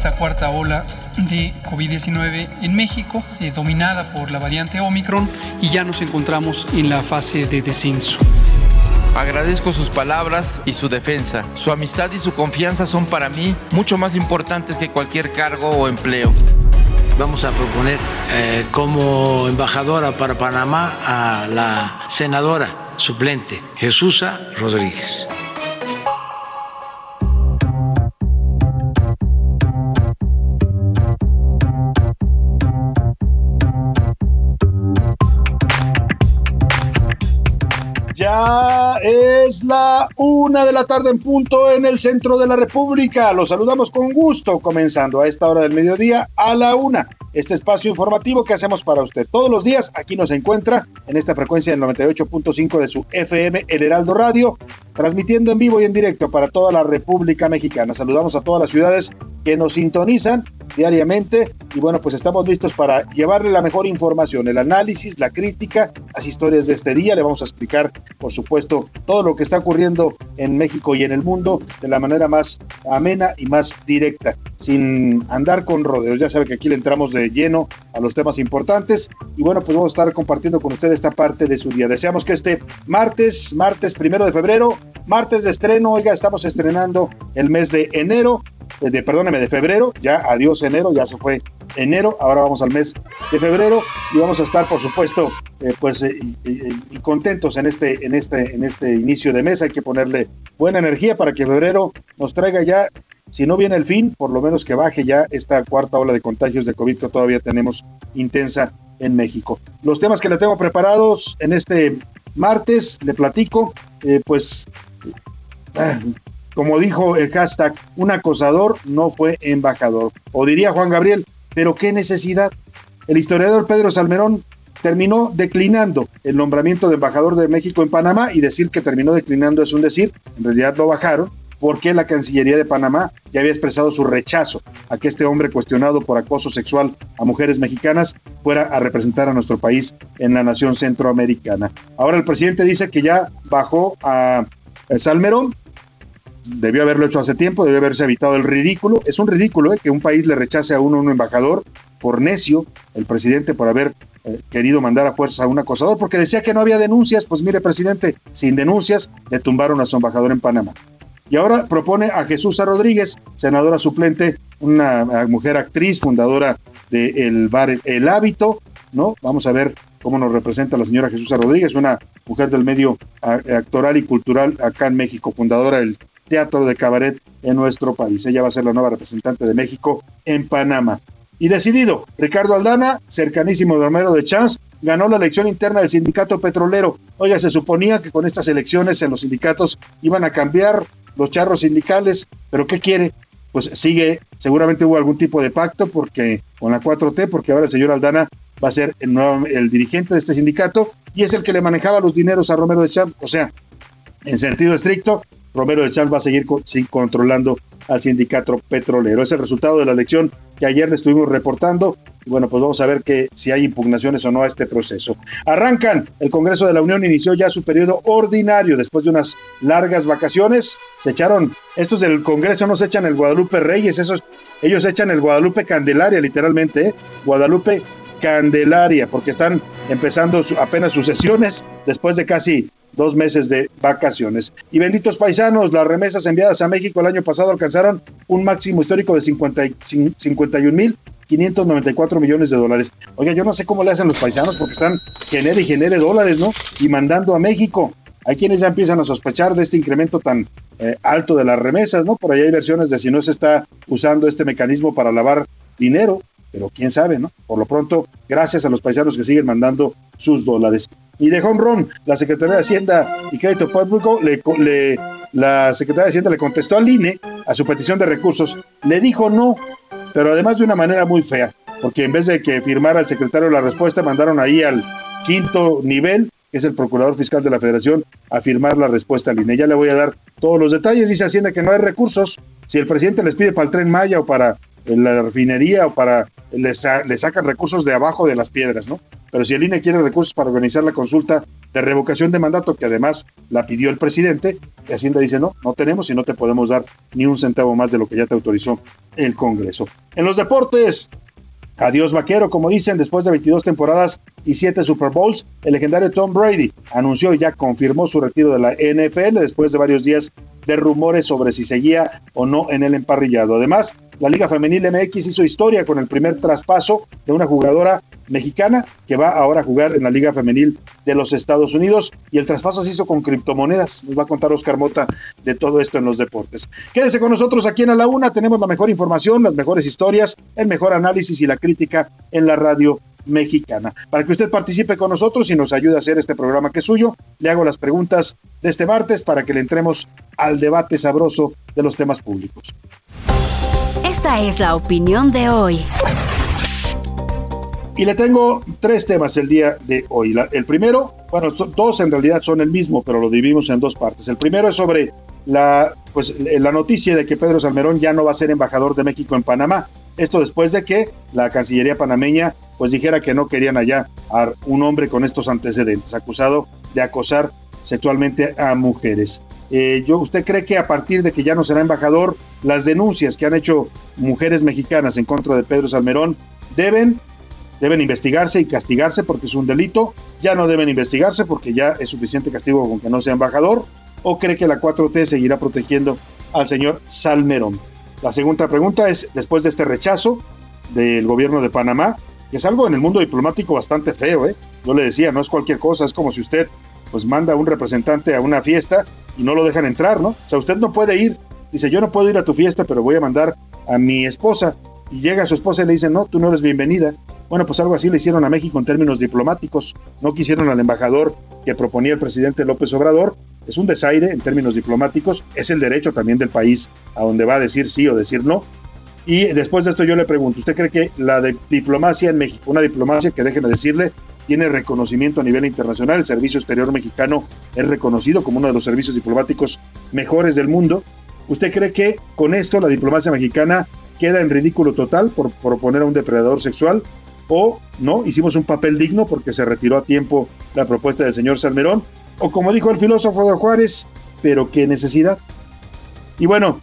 Esta cuarta ola de COVID-19 en México, eh, dominada por la variante Omicron, y ya nos encontramos en la fase de descenso. Agradezco sus palabras y su defensa. Su amistad y su confianza son para mí mucho más importantes que cualquier cargo o empleo. Vamos a proponer eh, como embajadora para Panamá a la senadora suplente Jesusa Rodríguez. Ya es la una de la tarde en punto en el centro de la República. Los saludamos con gusto, comenzando a esta hora del mediodía a la una. Este espacio informativo que hacemos para usted todos los días. Aquí nos encuentra en esta frecuencia del 98.5 de su FM, El Heraldo Radio, transmitiendo en vivo y en directo para toda la República Mexicana. Saludamos a todas las ciudades que nos sintonizan diariamente y bueno, pues estamos listos para llevarle la mejor información, el análisis, la crítica, las historias de este día. Le vamos a explicar, por supuesto, todo lo que está ocurriendo en México y en el mundo de la manera más amena y más directa, sin andar con rodeos. Ya sabe que aquí le entramos de lleno a los temas importantes y bueno, pues vamos a estar compartiendo con usted esta parte de su día. Deseamos que este martes, martes primero de febrero, martes de estreno, oiga, estamos estrenando el mes de enero de, perdóneme, de febrero, ya adiós enero, ya se fue enero, ahora vamos al mes de febrero y vamos a estar, por supuesto, eh, pues eh, contentos en este, en este, en este inicio de mes. Hay que ponerle buena energía para que febrero nos traiga ya, si no viene el fin, por lo menos que baje ya esta cuarta ola de contagios de COVID que todavía tenemos intensa en México. Los temas que le tengo preparados en este martes, le platico, eh, pues como dijo el hashtag, un acosador no fue embajador. O diría Juan Gabriel, pero qué necesidad. El historiador Pedro Salmerón terminó declinando el nombramiento de embajador de México en Panamá y decir que terminó declinando es un decir, en realidad lo bajaron porque la Cancillería de Panamá ya había expresado su rechazo a que este hombre cuestionado por acoso sexual a mujeres mexicanas fuera a representar a nuestro país en la nación centroamericana. Ahora el presidente dice que ya bajó a Salmerón debió haberlo hecho hace tiempo, debió haberse evitado el ridículo. Es un ridículo ¿eh? que un país le rechace a uno un embajador por necio, el presidente por haber eh, querido mandar a fuerza a un acosador, porque decía que no había denuncias. Pues mire, presidente, sin denuncias le tumbaron a su embajador en Panamá. Y ahora propone a Jesús Rodríguez, senadora suplente, una mujer actriz, fundadora del bar El Hábito, ¿no? Vamos a ver cómo nos representa la señora Jesús Rodríguez, una mujer del medio actoral y cultural acá en México, fundadora del teatro de cabaret en nuestro país. Ella va a ser la nueva representante de México en Panamá. Y decidido, Ricardo Aldana, cercanísimo de Romero de Chance, ganó la elección interna del sindicato petrolero. Oiga, se suponía que con estas elecciones en los sindicatos iban a cambiar los charros sindicales, pero ¿qué quiere? Pues sigue, seguramente hubo algún tipo de pacto porque con la 4T, porque ahora el señor Aldana va a ser el, nuevo, el dirigente de este sindicato y es el que le manejaba los dineros a Romero de Champs. O sea, en sentido estricto, Romero de Champs va a seguir controlando al sindicato petrolero. Es el resultado de la elección que ayer le estuvimos reportando. Y bueno, pues vamos a ver que si hay impugnaciones o no a este proceso. Arrancan. El Congreso de la Unión inició ya su periodo ordinario después de unas largas vacaciones. Se echaron, estos del Congreso no se echan el Guadalupe Reyes, esos, ellos echan el Guadalupe Candelaria, literalmente, ¿eh? Guadalupe Candelaria, porque están empezando apenas sus sesiones después de casi dos meses de vacaciones. Y benditos paisanos, las remesas enviadas a México el año pasado alcanzaron un máximo histórico de 50, 51 mil 594 millones de dólares. Oiga, yo no sé cómo le hacen los paisanos porque están genere y genere dólares, ¿no? Y mandando a México. Hay quienes ya empiezan a sospechar de este incremento tan eh, alto de las remesas, ¿no? Por ahí hay versiones de si no se está usando este mecanismo para lavar dinero, pero quién sabe, ¿no? Por lo pronto, gracias a los paisanos que siguen mandando sus dólares. Y de home la Secretaría de Hacienda y Crédito Público, le, la Secretaría de Hacienda le contestó al INE a su petición de recursos, le dijo no, pero además de una manera muy fea, porque en vez de que firmara el secretario la respuesta, mandaron ahí al quinto nivel, que es el procurador fiscal de la Federación, a firmar la respuesta al INE. Ya le voy a dar todos los detalles. Dice Hacienda que no hay recursos. Si el presidente les pide para el tren Maya o para la refinería o para le, sacan recursos de abajo de las piedras, ¿no? Pero si el INE quiere recursos para organizar la consulta de revocación de mandato, que además la pidió el presidente, Hacienda dice, no, no tenemos y no te podemos dar ni un centavo más de lo que ya te autorizó el Congreso. En los deportes, Adiós vaquero, como dicen, después de 22 temporadas y 7 Super Bowls, el legendario Tom Brady anunció y ya confirmó su retiro de la NFL después de varios días de rumores sobre si seguía o no en el emparrillado. Además, la Liga Femenil MX hizo historia con el primer traspaso de una jugadora mexicana que va ahora a jugar en la Liga Femenil de los Estados Unidos y el traspaso se hizo con criptomonedas. Nos va a contar Oscar Mota de todo esto en los deportes. Quédese con nosotros aquí en A la Una, tenemos la mejor información, las mejores historias, el mejor análisis y la crítica en la radio mexicana. Para que usted participe con nosotros y nos ayude a hacer este programa que es suyo, le hago las preguntas de este martes para que le entremos al debate sabroso de los temas públicos. Esta es la opinión de hoy. Y le tengo tres temas el día de hoy. el primero, bueno, dos en realidad son el mismo, pero lo dividimos en dos partes. El primero es sobre la, pues, la noticia de que Pedro Salmerón ya no va a ser embajador de México en Panamá. Esto después de que la Cancillería panameña pues dijera que no querían allá a un hombre con estos antecedentes, acusado de acosar sexualmente a mujeres. Eh, yo, ¿Usted cree que a partir de que ya no será embajador, las denuncias que han hecho mujeres mexicanas en contra de Pedro Salmerón deben, deben investigarse y castigarse porque es un delito? ¿Ya no deben investigarse porque ya es suficiente castigo con que no sea embajador? ¿O cree que la 4T seguirá protegiendo al señor Salmerón? La segunda pregunta es, después de este rechazo del gobierno de Panamá, que es algo en el mundo diplomático bastante feo, ¿eh? Yo le decía, no es cualquier cosa, es como si usted pues manda a un representante a una fiesta y no lo dejan entrar, ¿no? O sea, usted no puede ir. Dice, yo no puedo ir a tu fiesta, pero voy a mandar a mi esposa. Y llega su esposa y le dice, no, tú no eres bienvenida. Bueno, pues algo así le hicieron a México en términos diplomáticos. No quisieron al embajador que proponía el presidente López Obrador. Es un desaire en términos diplomáticos. Es el derecho también del país a donde va a decir sí o decir no. Y después de esto yo le pregunto, ¿usted cree que la diplomacia en México, una diplomacia que déjeme decirle, tiene reconocimiento a nivel internacional. El Servicio Exterior Mexicano es reconocido como uno de los servicios diplomáticos mejores del mundo. ¿Usted cree que con esto la diplomacia mexicana queda en ridículo total por proponer a un depredador sexual? ¿O no? Hicimos un papel digno porque se retiró a tiempo la propuesta del señor Salmerón. O como dijo el filósofo de Juárez, pero qué necesidad. Y bueno,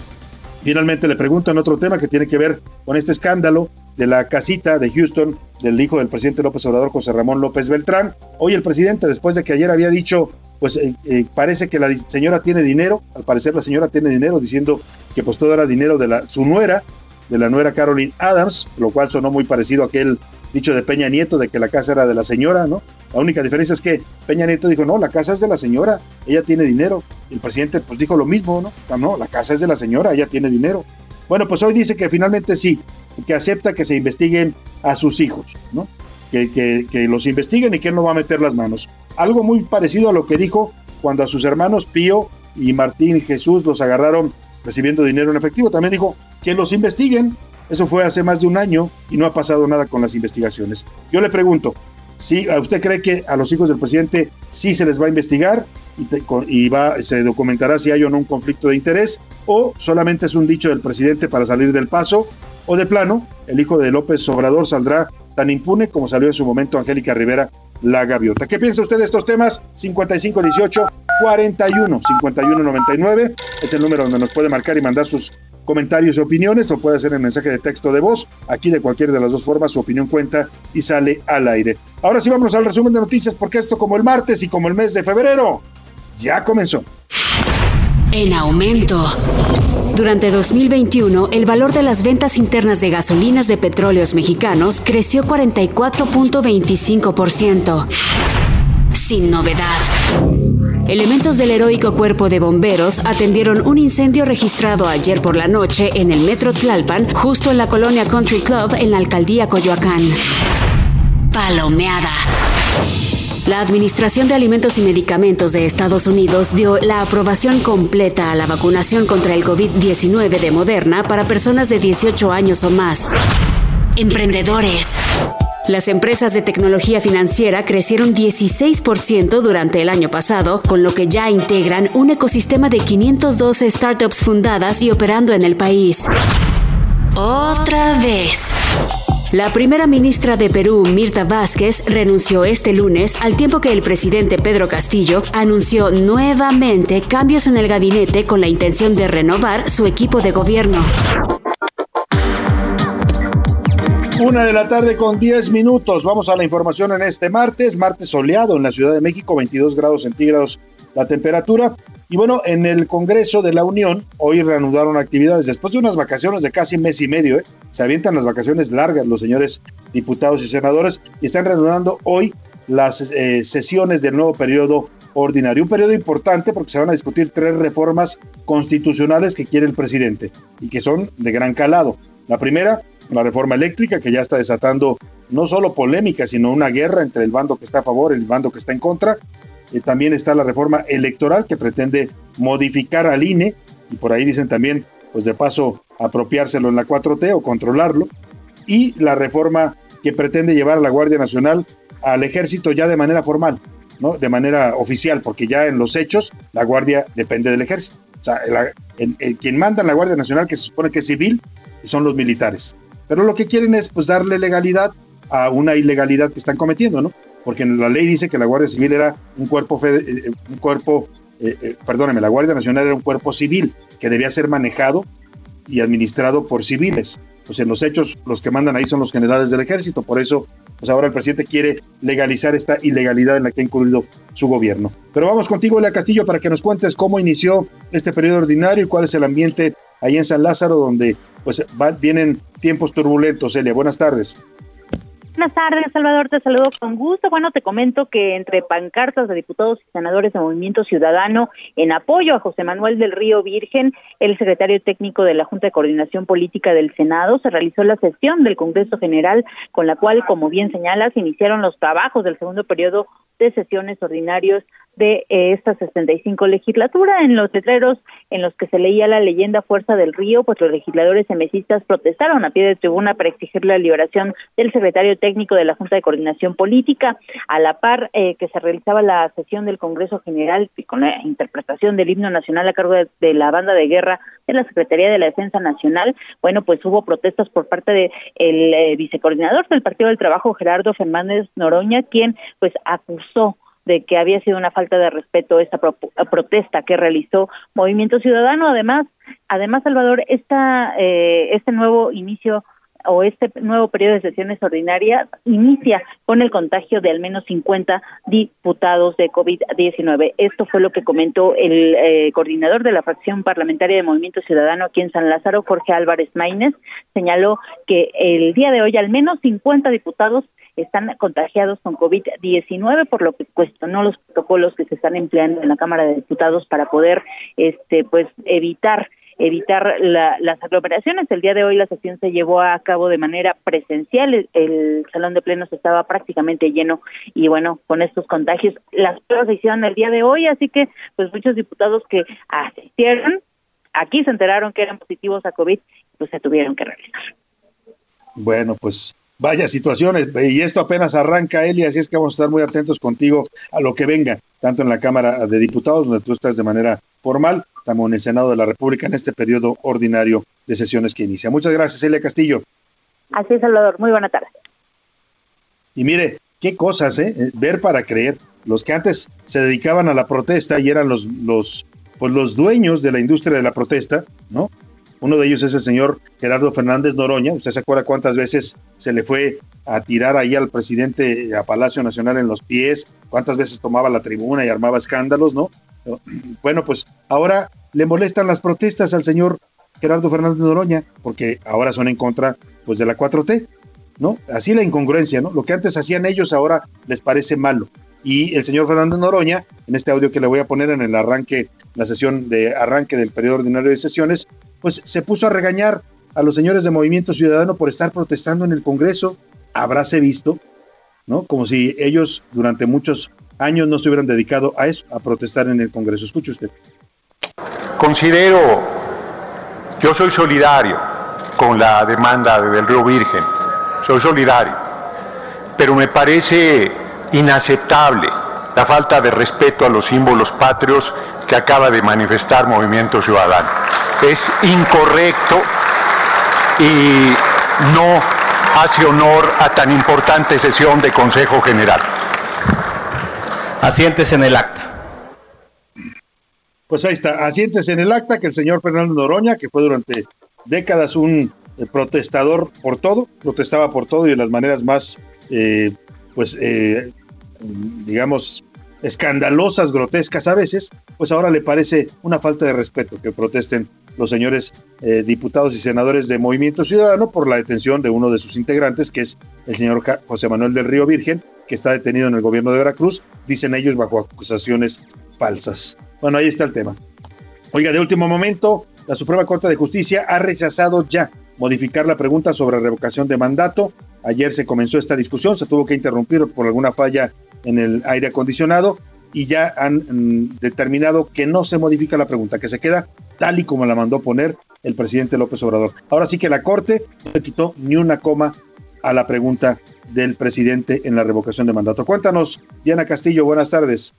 Finalmente le pregunto en otro tema que tiene que ver con este escándalo de la casita de Houston del hijo del presidente López Obrador, José Ramón López Beltrán. Hoy el presidente, después de que ayer había dicho, pues eh, eh, parece que la señora tiene dinero, al parecer la señora tiene dinero, diciendo que pues todo era dinero de la, su nuera, de la nuera Caroline Adams, lo cual sonó muy parecido a aquel dicho de Peña Nieto de que la casa era de la señora, ¿no? La única diferencia es que Peña Nieto dijo, no, la casa es de la señora, ella tiene dinero. el presidente pues dijo lo mismo, ¿no? No, la casa es de la señora, ella tiene dinero. Bueno, pues hoy dice que finalmente sí, que acepta que se investiguen a sus hijos, ¿no? Que, que, los investiguen y que él no va a meter las manos. Algo muy parecido a lo que dijo cuando a sus hermanos Pío y Martín Jesús los agarraron recibiendo dinero en efectivo. También dijo que los investiguen. Eso fue hace más de un año y no ha pasado nada con las investigaciones. Yo le pregunto, si usted cree que a los hijos del presidente sí se les va a investigar y, va, se documentará si hay o no un conflicto de interés, o solamente es un dicho del presidente para salir del paso, o de plano, el hijo de López Obrador saldrá tan impune como salió en su momento Angélica Rivera, la gaviota. ¿Qué piensa usted de estos temas? 5518 41 51 99 es el número donde nos puede marcar y mandar sus comentarios y opiniones, lo puede hacer en mensaje de texto de voz. Aquí de cualquier de las dos formas su opinión cuenta y sale al aire. Ahora sí vamos al resumen de noticias porque esto como el martes y como el mes de febrero ya comenzó. En aumento. Durante 2021, el valor de las ventas internas de gasolinas de petróleos mexicanos creció 44.25%. Sin novedad. Elementos del heroico cuerpo de bomberos atendieron un incendio registrado ayer por la noche en el metro Tlalpan, justo en la colonia Country Club en la alcaldía Coyoacán. Palomeada. La Administración de Alimentos y Medicamentos de Estados Unidos dio la aprobación completa a la vacunación contra el COVID-19 de Moderna para personas de 18 años o más. Emprendedores. Las empresas de tecnología financiera crecieron 16% durante el año pasado, con lo que ya integran un ecosistema de 512 startups fundadas y operando en el país. Otra vez. La primera ministra de Perú, Mirta Vázquez, renunció este lunes al tiempo que el presidente Pedro Castillo anunció nuevamente cambios en el gabinete con la intención de renovar su equipo de gobierno. Una de la tarde con 10 minutos. Vamos a la información en este martes, martes soleado en la Ciudad de México, 22 grados centígrados la temperatura. Y bueno, en el Congreso de la Unión, hoy reanudaron actividades después de unas vacaciones de casi mes y medio. ¿eh? Se avientan las vacaciones largas los señores diputados y senadores y están reanudando hoy las eh, sesiones del nuevo periodo ordinario. Un periodo importante porque se van a discutir tres reformas constitucionales que quiere el presidente y que son de gran calado. La primera, la reforma eléctrica, que ya está desatando no solo polémica, sino una guerra entre el bando que está a favor y el bando que está en contra. Eh, también está la reforma electoral que pretende modificar al INE y por ahí dicen también, pues de paso, apropiárselo en la 4T o controlarlo. Y la reforma que pretende llevar a la Guardia Nacional al ejército ya de manera formal, ¿no? De manera oficial, porque ya en los hechos la Guardia depende del ejército. O sea, quien manda en la Guardia Nacional, que se supone que es civil, son los militares. Pero lo que quieren es pues darle legalidad a una ilegalidad que están cometiendo, ¿no? Porque la ley dice que la Guardia Civil era un cuerpo, eh, eh, un cuerpo eh, perdóneme, la Guardia Nacional era un cuerpo civil que debía ser manejado y administrado por civiles. Pues en los hechos los que mandan ahí son los generales del ejército, por eso pues ahora el presidente quiere legalizar esta ilegalidad en la que ha incurrido su gobierno. Pero vamos contigo, Elia Castillo, para que nos cuentes cómo inició este periodo ordinario y cuál es el ambiente ahí en San Lázaro, donde pues vienen tiempos turbulentos. Elia, buenas tardes. Buenas tardes, Salvador, te saludo con gusto. Bueno, te comento que entre pancartas de diputados y senadores de Movimiento Ciudadano en apoyo a José Manuel del Río Virgen, el secretario técnico de la Junta de Coordinación Política del Senado, se realizó la sesión del Congreso General con la cual, como bien señalas, iniciaron los trabajos del segundo periodo de sesiones ordinarios de eh, esta 65 legislatura. En los letreros en los que se leía la leyenda Fuerza del Río, pues los legisladores semesistas protestaron a pie de tribuna para exigir la liberación del secretario técnico de la Junta de Coordinación Política, a la par eh, que se realizaba la sesión del Congreso General con la interpretación del himno nacional a cargo de, la banda de guerra de la Secretaría de la Defensa Nacional. Bueno, pues hubo protestas por parte del de eh, vicecoordinador del Partido del Trabajo, Gerardo Fernández Noroña, quien pues acusó de que había sido una falta de respeto esta protesta que realizó Movimiento Ciudadano. Además, además Salvador, esta, eh, este nuevo inicio o este nuevo periodo de sesiones ordinarias inicia con el contagio de al menos 50 diputados de COVID-19. Esto fue lo que comentó el eh, coordinador de la fracción parlamentaria de Movimiento Ciudadano aquí en San Lázaro, Jorge Álvarez Maínez. Señaló que el día de hoy al menos 50 diputados están contagiados con COVID-19, por lo que cuestionó los protocolos que se están empleando en la Cámara de Diputados para poder este pues evitar evitar las aglomeraciones. El día de hoy la sesión se llevó a cabo de manera presencial, el, salón de plenos estaba prácticamente lleno y bueno, con estos contagios las pruebas se hicieron el día de hoy, así que pues muchos diputados que asistieron aquí se enteraron que eran positivos a COVID, pues se tuvieron que realizar. Bueno, pues vaya situaciones, y esto apenas arranca, Eli, así es que vamos a estar muy atentos contigo a lo que venga, tanto en la Cámara de Diputados, donde tú estás de manera formal, como en el Senado de la República en este periodo ordinario de sesiones que inicia. Muchas gracias, Elia Castillo. Así es, Salvador. Muy buena tarde. Y mire, qué cosas, ¿eh? ¿eh? Ver para creer. Los que antes se dedicaban a la protesta y eran los, los, pues los dueños de la industria de la protesta, ¿no? Uno de ellos es el señor Gerardo Fernández Noroña. ¿Usted se acuerda cuántas veces se le fue a tirar ahí al presidente a Palacio Nacional en los pies? ¿Cuántas veces tomaba la tribuna y armaba escándalos, no? Bueno, pues ahora le molestan las protestas al señor Gerardo Fernández Noroña porque ahora son en contra pues de la 4T, ¿no? Así la incongruencia, ¿no? Lo que antes hacían ellos ahora les parece malo. Y el señor Fernández Noroña, en este audio que le voy a poner en el arranque, la sesión de arranque del periodo ordinario de sesiones, pues se puso a regañar a los señores de Movimiento Ciudadano por estar protestando en el Congreso. Habráse visto, ¿no? Como si ellos durante muchos años no se hubieran dedicado a eso, a protestar en el Congreso. Escuche usted. Considero, yo soy solidario con la demanda del Río Virgen, soy solidario, pero me parece inaceptable la falta de respeto a los símbolos patrios que acaba de manifestar Movimiento Ciudadano. Es incorrecto y no hace honor a tan importante sesión de Consejo General. Asientes en el acta. Pues ahí está, asientes en el acta que el señor Fernando Noroña, que fue durante décadas un eh, protestador por todo, protestaba por todo y de las maneras más, eh, pues, eh, digamos, escandalosas, grotescas a veces, pues ahora le parece una falta de respeto que protesten los señores eh, diputados y senadores de Movimiento Ciudadano por la detención de uno de sus integrantes, que es el señor José Manuel del Río Virgen, que está detenido en el gobierno de Veracruz, dicen ellos bajo acusaciones falsas. Bueno, ahí está el tema. Oiga, de último momento, la Suprema Corte de Justicia ha rechazado ya modificar la pregunta sobre revocación de mandato. Ayer se comenzó esta discusión, se tuvo que interrumpir por alguna falla en el aire acondicionado y ya han mm, determinado que no se modifica la pregunta, que se queda tal y como la mandó poner el presidente López Obrador. Ahora sí que la Corte no le quitó ni una coma a la pregunta del presidente en la revocación de mandato. Cuéntanos, Diana Castillo, buenas tardes.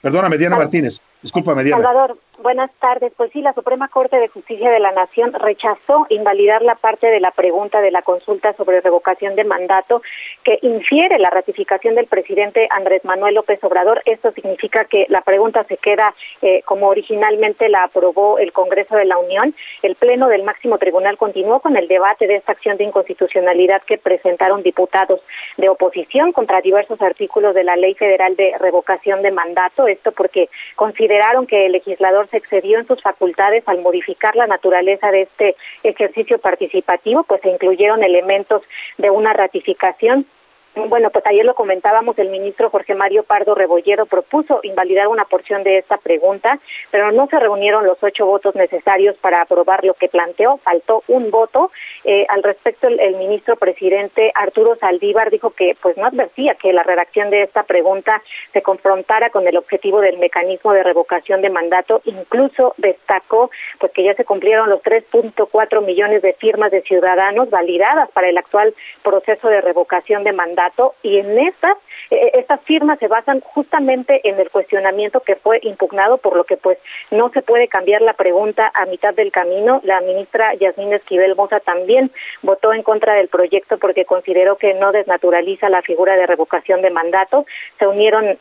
Perdóname, Diana Martínez. Discúlpame, Diana. Salvador, buenas tardes. Pues sí, la Suprema Corte de Justicia de la Nación rechazó invalidar la parte de la pregunta de la consulta sobre revocación de mandato que infiere la ratificación del presidente Andrés Manuel López Obrador. Esto significa que la pregunta se queda eh, como originalmente la aprobó el Congreso de la Unión. El Pleno del Máximo Tribunal continuó con el debate de esta acción de inconstitucionalidad que presentaron diputados de oposición contra diversos artículos de la Ley Federal de Revocación de Mandato. Esto porque consideraron que el legislador se excedió en sus facultades al modificar la naturaleza de este ejercicio participativo, pues se incluyeron elementos de una ratificación bueno, pues ayer lo comentábamos, el ministro Jorge Mario Pardo Rebollero propuso invalidar una porción de esta pregunta, pero no se reunieron los ocho votos necesarios para aprobar lo que planteó, faltó un voto. Eh, al respecto, el, ministro presidente Arturo Saldívar dijo que pues no advertía que la redacción de esta pregunta se confrontara con el objetivo del mecanismo de revocación de mandato, incluso destacó pues que ya se cumplieron los 3.4 millones de firmas de ciudadanos validadas para el actual proceso de revocación de mandato y en estas eh, estas firmas se basan justamente en el cuestionamiento que fue impugnado, por lo que pues no se puede cambiar la pregunta a mitad del camino. La ministra Yasmín Esquivel Moza también votó en contra del proyecto porque consideró que no desnaturaliza la figura de revocación de mandato. Se unieron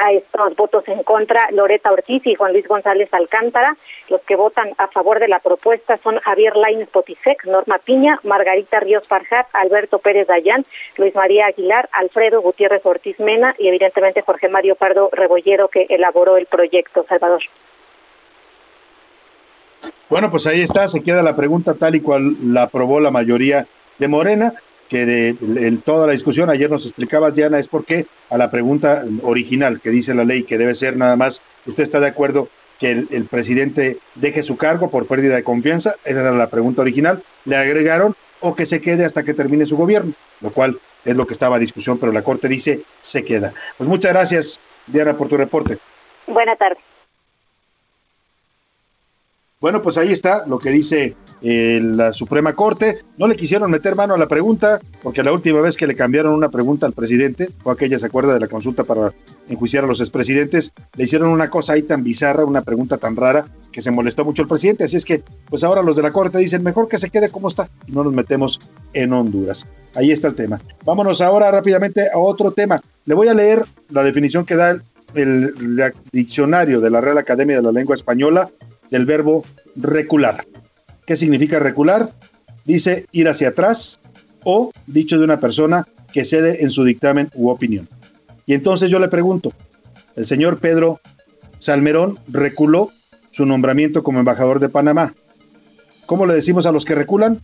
a estos votos en contra Loreta Ortiz y Juan Luis González Alcántara. Los que votan a favor de la propuesta son Javier Lainez Potisek, Norma Piña, Margarita Ríos Farjat, Alberto Pérez Dayán, Luis María Aguilar, Alfredo Gutiérrez Ortiz Mena y evidentemente Jorge Mario Pardo Rebollero que elaboró el proyecto. Salvador. Bueno, pues ahí está, se queda la pregunta tal y cual la aprobó la mayoría de Morena que de en toda la discusión, ayer nos explicabas, Diana, es porque a la pregunta original que dice la ley que debe ser nada más, ¿usted está de acuerdo que el, presidente deje su cargo por pérdida de confianza? Esa era la pregunta original. Le agregaron o que se quede hasta que termine su gobierno, lo cual es lo que estaba a discusión, pero la Corte dice se queda. Pues muchas gracias, Diana, por tu reporte. Buenas tardes. Bueno, pues ahí está lo que dice eh, la Suprema Corte. No le quisieron meter mano a la pregunta, porque la última vez que le cambiaron una pregunta al presidente, fue aquella, ¿se acuerda de la consulta para enjuiciar a los expresidentes? Le hicieron una cosa ahí tan bizarra, una pregunta tan rara, que se molestó mucho el presidente. Así es que, pues ahora los de la Corte dicen, mejor que se quede como está y no nos metemos en Honduras. Ahí está el tema. Vámonos ahora rápidamente a otro tema. Le voy a leer la definición que da el diccionario de la Real Academia de la Lengua Española del verbo recular. ¿Qué significa recular? Dice ir hacia atrás o dicho de una persona que cede en su dictamen u opinión. Y entonces yo le pregunto, el señor Pedro Salmerón reculó su nombramiento como embajador de Panamá. ¿Cómo le decimos a los que reculan?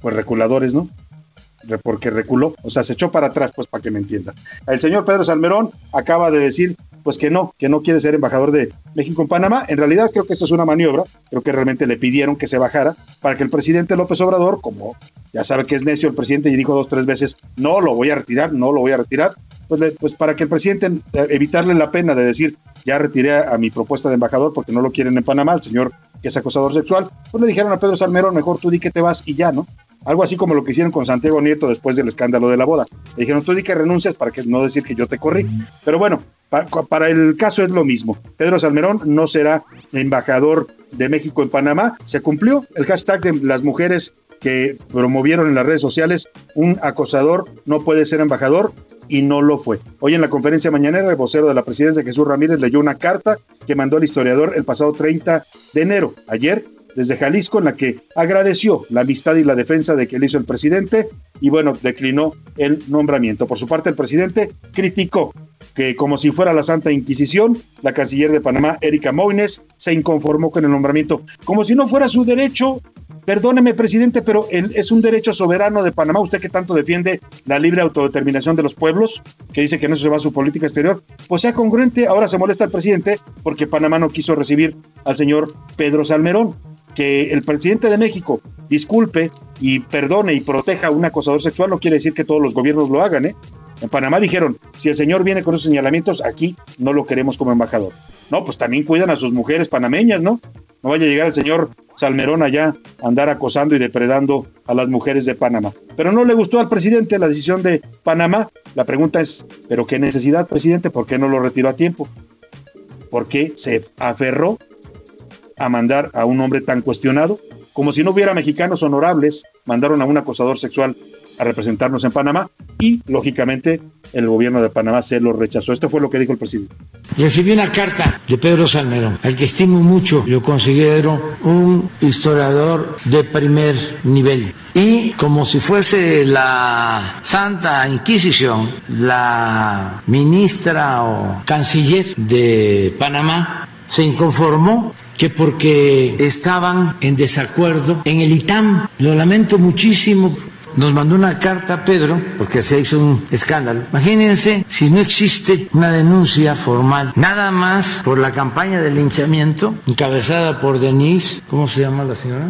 Pues reculadores, ¿no? Porque reculó, o sea, se echó para atrás, pues para que me entienda. El señor Pedro Salmerón acaba de decir, pues que no, que no quiere ser embajador de México en Panamá. En realidad creo que esto es una maniobra, creo que realmente le pidieron que se bajara para que el presidente López Obrador, como ya sabe que es necio el presidente y dijo dos, tres veces, no lo voy a retirar, no lo voy a retirar, pues, pues para que el presidente eh, evitarle la pena de decir, ya retiré a mi propuesta de embajador porque no lo quieren en Panamá, el señor que es acosador sexual, pues le dijeron a Pedro Salmerón, mejor tú di que te vas y ya, ¿no? Algo así como lo que hicieron con Santiago Nieto después del escándalo de la boda. Le dijeron, tú di que renuncias para que no decir que yo te corrí. Pero bueno, para el caso es lo mismo. Pedro Salmerón no será embajador de México en Panamá. Se cumplió el hashtag de las mujeres que promovieron en las redes sociales, un acosador no puede ser embajador y no lo fue. Hoy en la conferencia mañanera, el vocero de la presidencia, Jesús Ramírez, leyó una carta que mandó al historiador el pasado 30 de enero, ayer, desde Jalisco, en la que agradeció la amistad y la defensa de que le hizo el presidente y bueno, declinó el nombramiento. Por su parte, el presidente criticó que como si fuera la Santa Inquisición, la canciller de Panamá, Erika Moines, se inconformó con el nombramiento, como si no fuera su derecho. Perdóneme, presidente, pero es un derecho soberano de Panamá. Usted que tanto defiende la libre autodeterminación de los pueblos, que dice que no se va su política exterior, pues sea congruente. Ahora se molesta el presidente porque Panamá no quiso recibir al señor Pedro Salmerón que el presidente de México disculpe y perdone y proteja a un acosador sexual no quiere decir que todos los gobiernos lo hagan, ¿eh? En Panamá dijeron, si el señor viene con esos señalamientos, aquí no lo queremos como embajador. No, pues también cuidan a sus mujeres panameñas, ¿no? No vaya a llegar el señor Salmerón allá a andar acosando y depredando a las mujeres de Panamá. Pero no le gustó al presidente la decisión de Panamá. La pregunta es, ¿pero qué necesidad, presidente? ¿Por qué no lo retiró a tiempo? ¿Por qué se aferró a mandar a un hombre tan cuestionado? Como si no hubiera mexicanos honorables, mandaron a un acosador sexual a representarnos en Panamá y, lógicamente, el gobierno de Panamá se lo rechazó. Esto fue lo que dijo el presidente. Recibí una carta de Pedro Salmerón, al que estimo mucho, lo considero un historiador de primer nivel. Y como si fuese la Santa Inquisición, la ministra o canciller de Panamá se inconformó que porque estaban en desacuerdo en el ITAM. Lo lamento muchísimo nos mandó una carta Pedro, porque se hizo un escándalo. Imagínense si no existe una denuncia formal, nada más por la campaña de linchamiento encabezada por Denise, ¿cómo se llama la señora?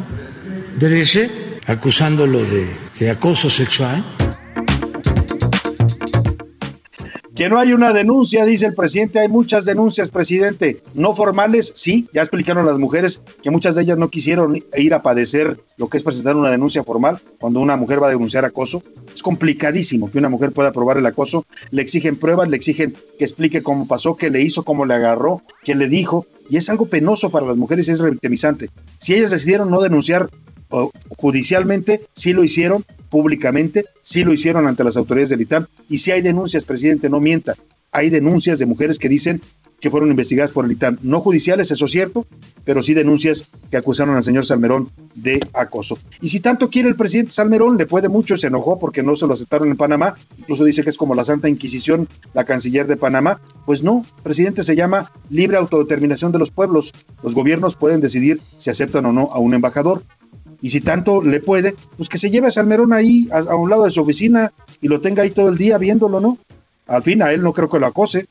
Dereche, acusándolo de acoso sexual. Que no hay una denuncia, dice el presidente. Hay muchas denuncias, presidente. No formales, sí. Ya explicaron las mujeres que muchas de ellas no quisieron ir a padecer lo que es presentar una denuncia formal cuando una mujer va a denunciar acoso. Es complicadísimo que una mujer pueda probar el acoso. Le exigen pruebas, le exigen que explique cómo pasó, qué le hizo, cómo le agarró, qué le dijo. Y es algo penoso para las mujeres y es revictimizante. Si ellas decidieron no denunciar judicialmente, sí lo hicieron, públicamente, sí lo hicieron ante las autoridades del ITAM. Y si hay denuncias, presidente, no mienta, hay denuncias de mujeres que dicen que fueron investigadas por el ITAM. No judiciales, eso es cierto, pero sí denuncias que acusaron al señor Salmerón de acoso. Y si tanto quiere el presidente Salmerón, le puede mucho, se enojó porque no se lo aceptaron en Panamá, incluso dice que es como la Santa Inquisición, la canciller de Panamá. Pues no, presidente se llama libre autodeterminación de los pueblos. Los gobiernos pueden decidir si aceptan o no a un embajador y si tanto le puede, pues que se lleve a Salmerón ahí a, un lado de su oficina y lo tenga ahí todo el día viéndolo, ¿no? Al fin a él no creo que lo acose,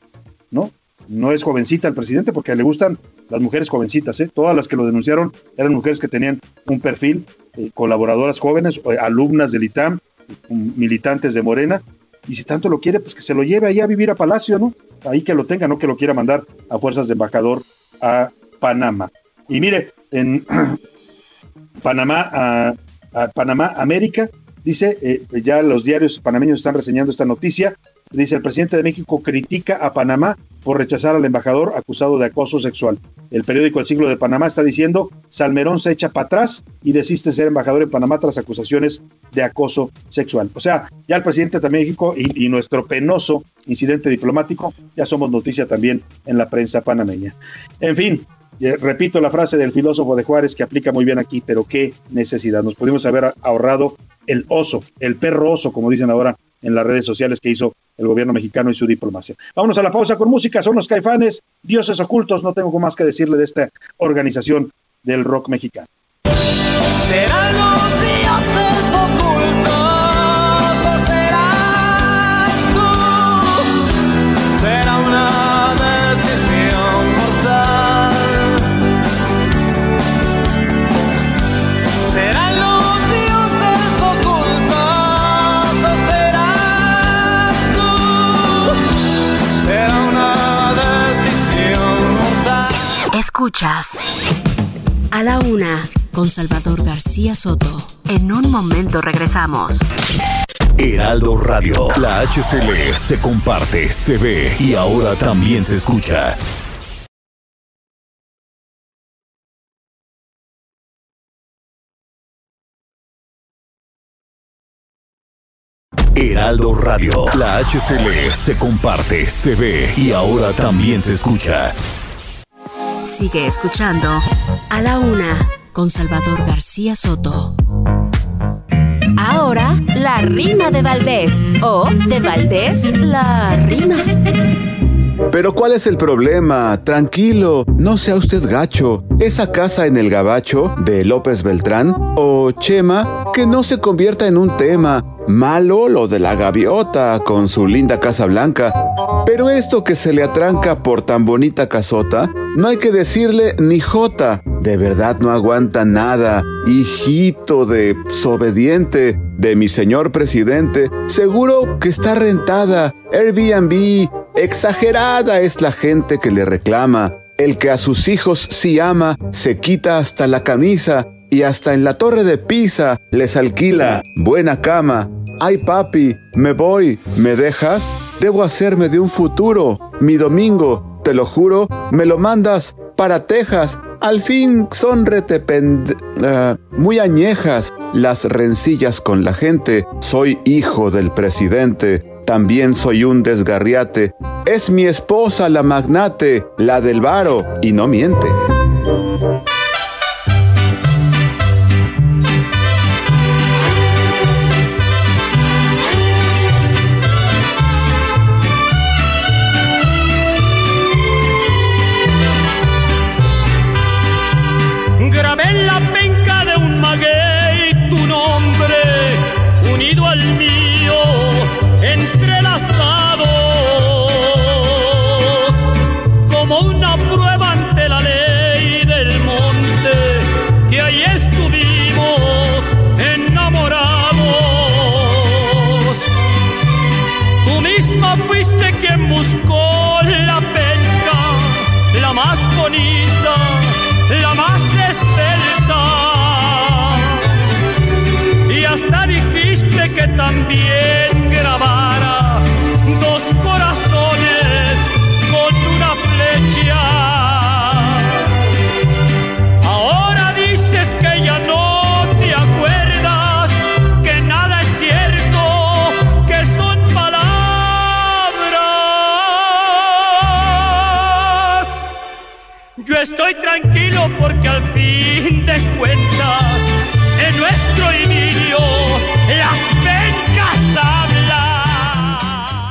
¿no? No es jovencita el presidente porque le gustan las mujeres jovencitas, ¿eh? Todas las que lo denunciaron eran mujeres que tenían un perfil, eh, colaboradoras jóvenes, eh, alumnas del ITAM, militantes de Morena, y si tanto lo quiere, pues que se lo lleve ahí a vivir a Palacio, ¿no? Ahí que lo tenga, no que lo quiera mandar a fuerzas de embajador a Panamá. Y mire, en, Panamá, a, Panamá América, dice, eh, ya los diarios panameños están reseñando esta noticia, dice el presidente de México critica a Panamá por rechazar al embajador acusado de acoso sexual. El periódico El Siglo de Panamá está diciendo, Salmerón se echa para atrás y desiste ser embajador en Panamá tras acusaciones de acoso sexual. O sea, ya el presidente de México y, nuestro penoso incidente diplomático ya somos noticia también en la prensa panameña. En fin, repito la frase del filósofo de Juárez que aplica muy bien aquí, pero qué necesidad. Nos pudimos haber ahorrado el oso, el perro oso, como dicen ahora en las redes sociales que hizo el gobierno mexicano y su diplomacia. Vámonos a la pausa con música, son los caifanes, dioses ocultos, no tengo más que decirle de esta organización del rock mexicano. Escuchas a la una con Salvador García Soto. En un momento regresamos. Heraldo Radio, la HCL se comparte, se ve y ahora también se escucha. Heraldo Radio, la HCL se comparte, se ve y ahora también se escucha. Sigue escuchando A la Una con Salvador García Soto. Ahora, la rima de Valdés. O de Valdés, la rima. Pero ¿cuál es el problema? Tranquilo, no sea usted gacho. Esa casa en el gabacho de López Beltrán o Chema, que no se convierta en un tema. Malo lo de la gaviota con su linda casa blanca. Pero esto que se le atranca por tan bonita casota, no hay que decirle ni jota. De verdad no aguanta nada. Hijito de desobediente de mi señor presidente, seguro que está rentada. Airbnb, exagerada es la gente que le reclama. El que a sus hijos sí ama, se quita hasta la camisa y hasta en la torre de Pisa les alquila buena cama. Ay papi, me voy, ¿me dejas? Debo hacerme de un futuro. Mi domingo, te lo juro, me lo mandas para Texas. Al fin son retepend... Eh, muy añejas las rencillas con la gente. Soy hijo del presidente. También soy un desgarriate. Es mi esposa la magnate, la del varo, y no miente. Estoy tranquilo porque al fin de cuentas en nuestro idilio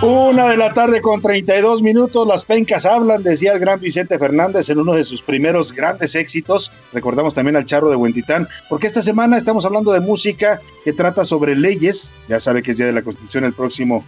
Una de la tarde con 32 minutos, las pencas hablan, decía el gran Vicente Fernández en uno de sus primeros grandes éxitos. Recordamos también al Charro de Huentitán, porque esta semana estamos hablando de música que trata sobre leyes. Ya sabe que es Día de la Constitución el próximo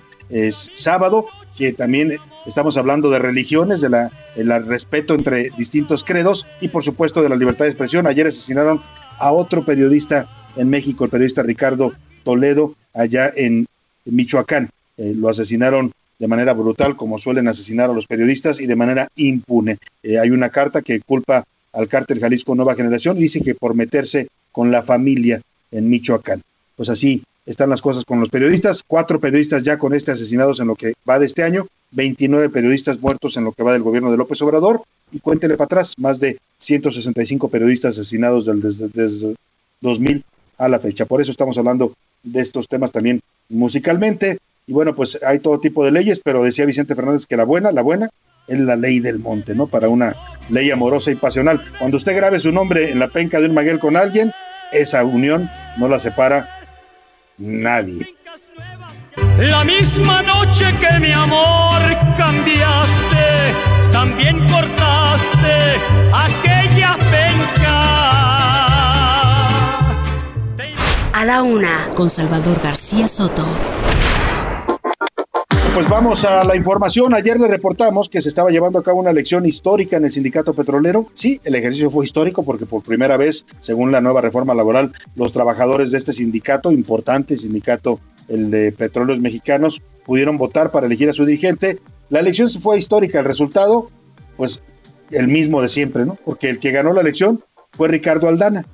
sábado, que también estamos hablando de religiones, de la, el respeto entre distintos credos y por supuesto de la libertad de expresión. Ayer asesinaron a otro periodista en México, el periodista Ricardo Toledo, allá en Michoacán. Eh, lo asesinaron de manera brutal, como suelen asesinar a los periodistas, y de manera impune. Eh, hay una carta que culpa al cártel Jalisco Nueva Generación y dice que por meterse con la familia en Michoacán. Pues así están las cosas con los periodistas. Cuatro periodistas ya con este asesinados en lo que va de este año, 29 periodistas muertos en lo que va del gobierno de López Obrador, y cuéntele para atrás, más de 165 periodistas asesinados desde, desde 2000 a la fecha. Por eso estamos hablando de estos temas también musicalmente. Y bueno, pues hay todo tipo de leyes, pero decía Vicente Fernández que la buena, la buena es la ley del monte, ¿no? Para una ley amorosa y pasional. Cuando usted grabe su nombre en la penca de un maguel con alguien, esa unión no la separa nadie. La misma noche que mi amor cambiaste, también cortaste aquella penca. A la una, con Salvador García Soto. Pues vamos a la información. Ayer le reportamos que se estaba llevando a cabo una elección histórica en el sindicato petrolero. Sí, el ejercicio fue histórico porque por primera vez, según la nueva reforma laboral, los trabajadores de este sindicato, importante sindicato, el de petróleos mexicanos, pudieron votar para elegir a su dirigente. La elección fue histórica. El resultado, pues el mismo de siempre, ¿no? Porque el que ganó la elección fue Ricardo Aldana,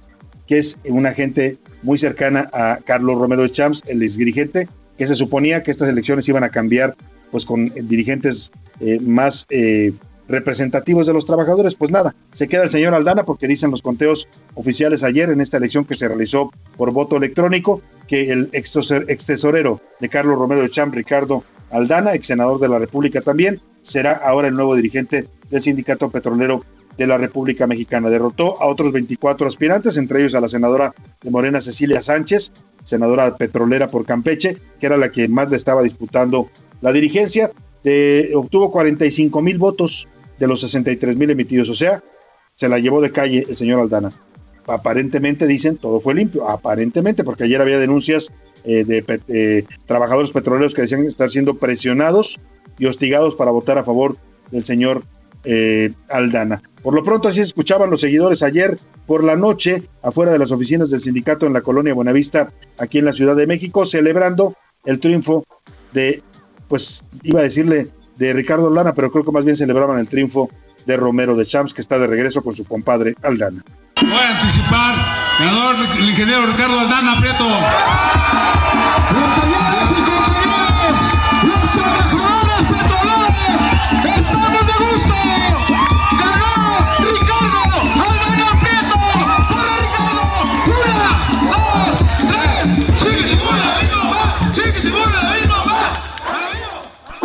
que es una gente muy cercana a Carlos Romero de Champs, el exdirigente que se suponía que estas elecciones iban a cambiar pues con dirigentes eh, más eh, representativos de los trabajadores, pues nada, se queda el señor Aldana porque dicen los conteos oficiales ayer en esta elección que se realizó por voto electrónico, que el ex, tesorero de Carlos Romero de Champ, Ricardo Aldana, ex senador de la República también, será ahora el nuevo dirigente del sindicato petrolero de la República Mexicana. Derrotó a otros 24 aspirantes, entre ellos a la senadora de Morena Cecilia Sánchez, senadora petrolera por Campeche, que era la que más le estaba disputando la dirigencia, obtuvo 45 mil votos de los 63 mil emitidos, o sea, se la llevó de calle el señor Aldana. Aparentemente dicen, todo fue limpio, aparentemente, porque ayer había denuncias eh, de trabajadores petroleros que decían estar siendo presionados y hostigados para votar a favor del señor eh, Aldana. Por lo pronto así escuchaban los seguidores ayer por la noche afuera de las oficinas del sindicato en la colonia Buenavista, aquí en la Ciudad de México, celebrando el triunfo de, pues iba a decirle de Ricardo Aldana, pero creo que más bien celebraban el triunfo de Romero de Champs, que está de regreso con su compadre Aldana. Voy a anticipar, ganador el ingeniero Ricardo Aldana Prieto.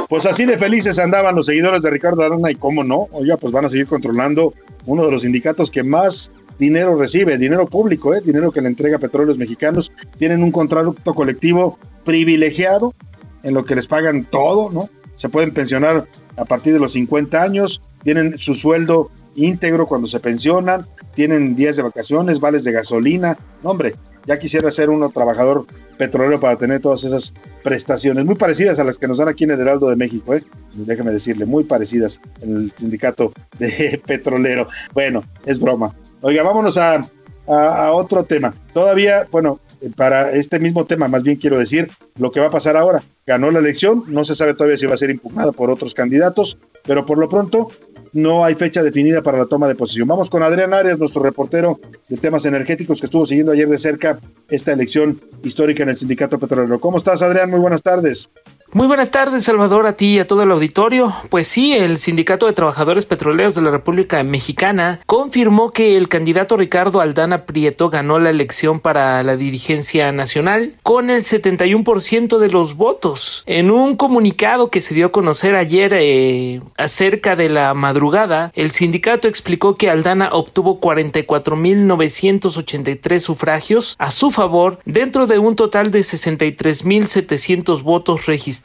Pues así de felices andaban los seguidores de Ricardo Arana y cómo no, oiga, pues van a seguir controlando uno de los sindicatos que más dinero recibe, dinero público, ¿eh? dinero que le entrega Petróleos Mexicanos, tienen un contrato colectivo privilegiado en lo que les pagan todo, ¿no? Se pueden pensionar a partir de los 50 años, tienen su sueldo íntegro cuando se pensionan, tienen días de vacaciones, vales de gasolina. No, hombre, ya quisiera ser uno trabajador petrolero para tener todas esas prestaciones, muy parecidas a las que nos dan aquí en el Heraldo de México, ¿eh? déjame decirle, muy parecidas en el sindicato de petrolero. Bueno, es broma. Oiga, vámonos a, a otro tema. Todavía, bueno, para este mismo tema, más bien quiero decir lo que va a pasar ahora. Ganó la elección, no se sabe todavía si va a ser impugnada por otros candidatos, pero por lo pronto no hay fecha definida para la toma de posesión. Vamos con Adrián Arias, nuestro reportero de temas energéticos que estuvo siguiendo ayer de cerca esta elección histórica en el Sindicato Petrolero. ¿Cómo estás, Adrián? Muy buenas tardes. Muy buenas tardes, Salvador, a ti y a todo el auditorio. Pues sí, el Sindicato de Trabajadores Petroleros de la República Mexicana confirmó que el candidato Ricardo Aldana Prieto ganó la elección para la dirigencia nacional con el 71% de los votos. En un comunicado que se dio a conocer ayer eh, acerca de la madrugada, el sindicato explicó que Aldana obtuvo 44.983 sufragios a su favor dentro de un total de 63.700 votos registrados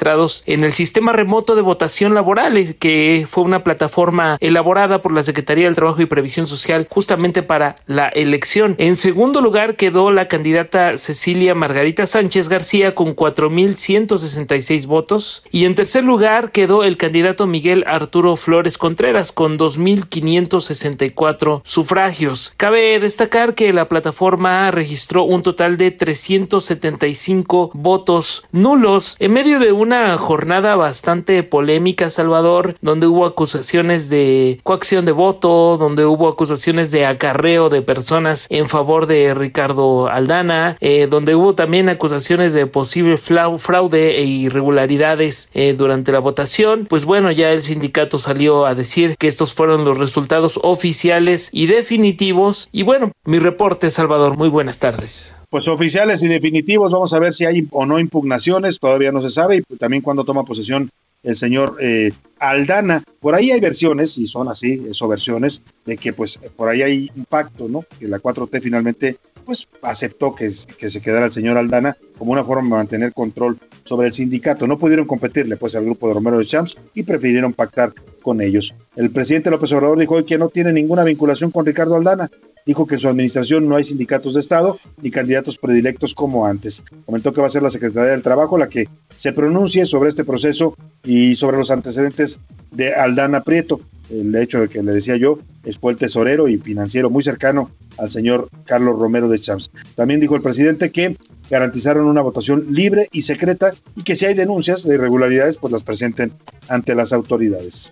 en el sistema remoto de votación laboral, que fue una plataforma elaborada por la Secretaría del Trabajo y Previsión Social justamente para la elección. En segundo lugar quedó la candidata Cecilia Margarita Sánchez García con 4.166 votos y en tercer lugar quedó el candidato Miguel Arturo Flores Contreras con 2.564 sufragios. Cabe destacar que la plataforma registró un total de 375 votos nulos en medio de una jornada bastante polémica, Salvador, donde hubo acusaciones de coacción de voto, donde hubo acusaciones de acarreo de personas en favor de Ricardo Aldana, eh, donde hubo también acusaciones de posible fraude e irregularidades eh, durante la votación. Pues bueno, ya el sindicato salió a decir que estos fueron los resultados oficiales y definitivos. Y bueno, mi reporte, Salvador, muy buenas tardes pues oficiales y definitivos. Vamos a ver si hay o no impugnaciones, todavía no se sabe, y también cuando toma posesión el señor eh, Aldana. Por ahí hay versiones, y son así, eso versiones, de que pues por ahí hay un pacto, ¿no? Que la 4T finalmente pues aceptó que, que se quedara el señor Aldana como una forma de mantener control sobre el sindicato. No pudieron competirle pues al grupo de Romero de Champs y prefirieron pactar con ellos. El presidente López Obrador dijo hoy que no tiene ninguna vinculación con Ricardo Aldana. Dijo que en su administración no hay sindicatos de Estado ni candidatos predilectos como antes. Comentó que va a ser la Secretaría del Trabajo la que se pronuncie sobre este proceso y sobre los antecedentes de Aldana Prieto. El hecho de que le decía yo, es fue el tesorero y financiero muy cercano al señor Carlos Romero de Champs. También dijo el presidente que garantizaron una votación libre y secreta y que si hay denuncias de irregularidades, pues las presenten ante las autoridades.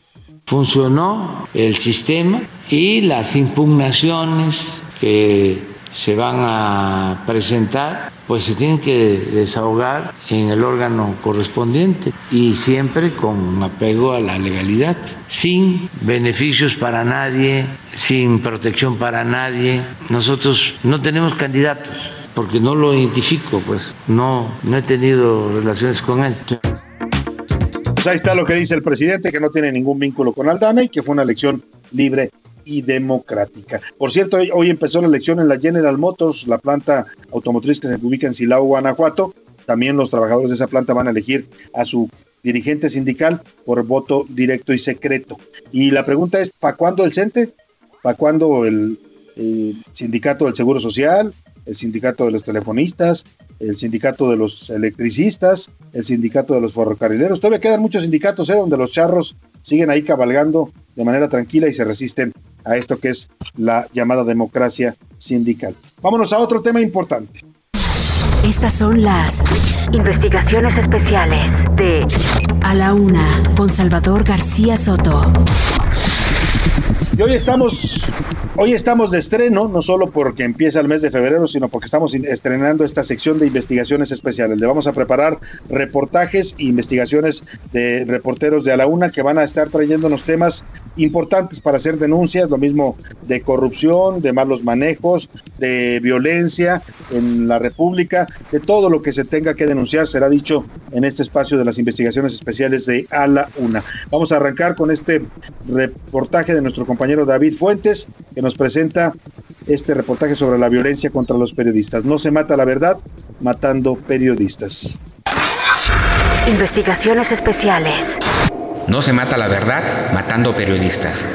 Funcionó el sistema y las impugnaciones que se van a presentar, pues se tienen que desahogar en el órgano correspondiente y siempre con apego a la legalidad, sin beneficios para nadie, sin protección para nadie. Nosotros no tenemos candidatos porque no lo identifico, pues no, no he tenido relaciones con él. Pues ahí está lo que dice el presidente, que no tiene ningún vínculo con Aldana y que fue una elección libre y democrática. Por cierto, hoy, empezó la elección en la General Motors, la planta automotriz que se ubica en Silao, Guanajuato. También los trabajadores de esa planta van a elegir a su dirigente sindical por voto directo y secreto. Y la pregunta es, ¿para cuándo el CENTE? ¿Para cuándo el sindicato del Seguro Social? el sindicato de los telefonistas, el sindicato de los electricistas, el sindicato de los ferrocarrileros. Todavía quedan muchos sindicatos ¿eh? donde los charros siguen ahí cabalgando de manera tranquila y se resisten a esto que es la llamada democracia sindical. Vámonos a otro tema importante. Estas son las investigaciones especiales de A la Una con Salvador García Soto. Y hoy estamos, hoy estamos de estreno, no solo porque empieza el mes de febrero, sino porque estamos estrenando esta sección de investigaciones especiales. Le vamos a preparar reportajes e investigaciones de reporteros de a la una que van a estar trayéndonos temas importantes para hacer denuncias, lo mismo de corrupción, de malos manejos, de violencia en la República, de todo lo que se tenga que denunciar será dicho en este espacio de las investigaciones especiales de a la una. Vamos a arrancar con este reportaje de nuestro compañero David Fuentes, que nos presenta este reportaje sobre la violencia contra los periodistas. No se mata la verdad matando periodistas. Investigaciones especiales. No se mata la verdad matando periodistas.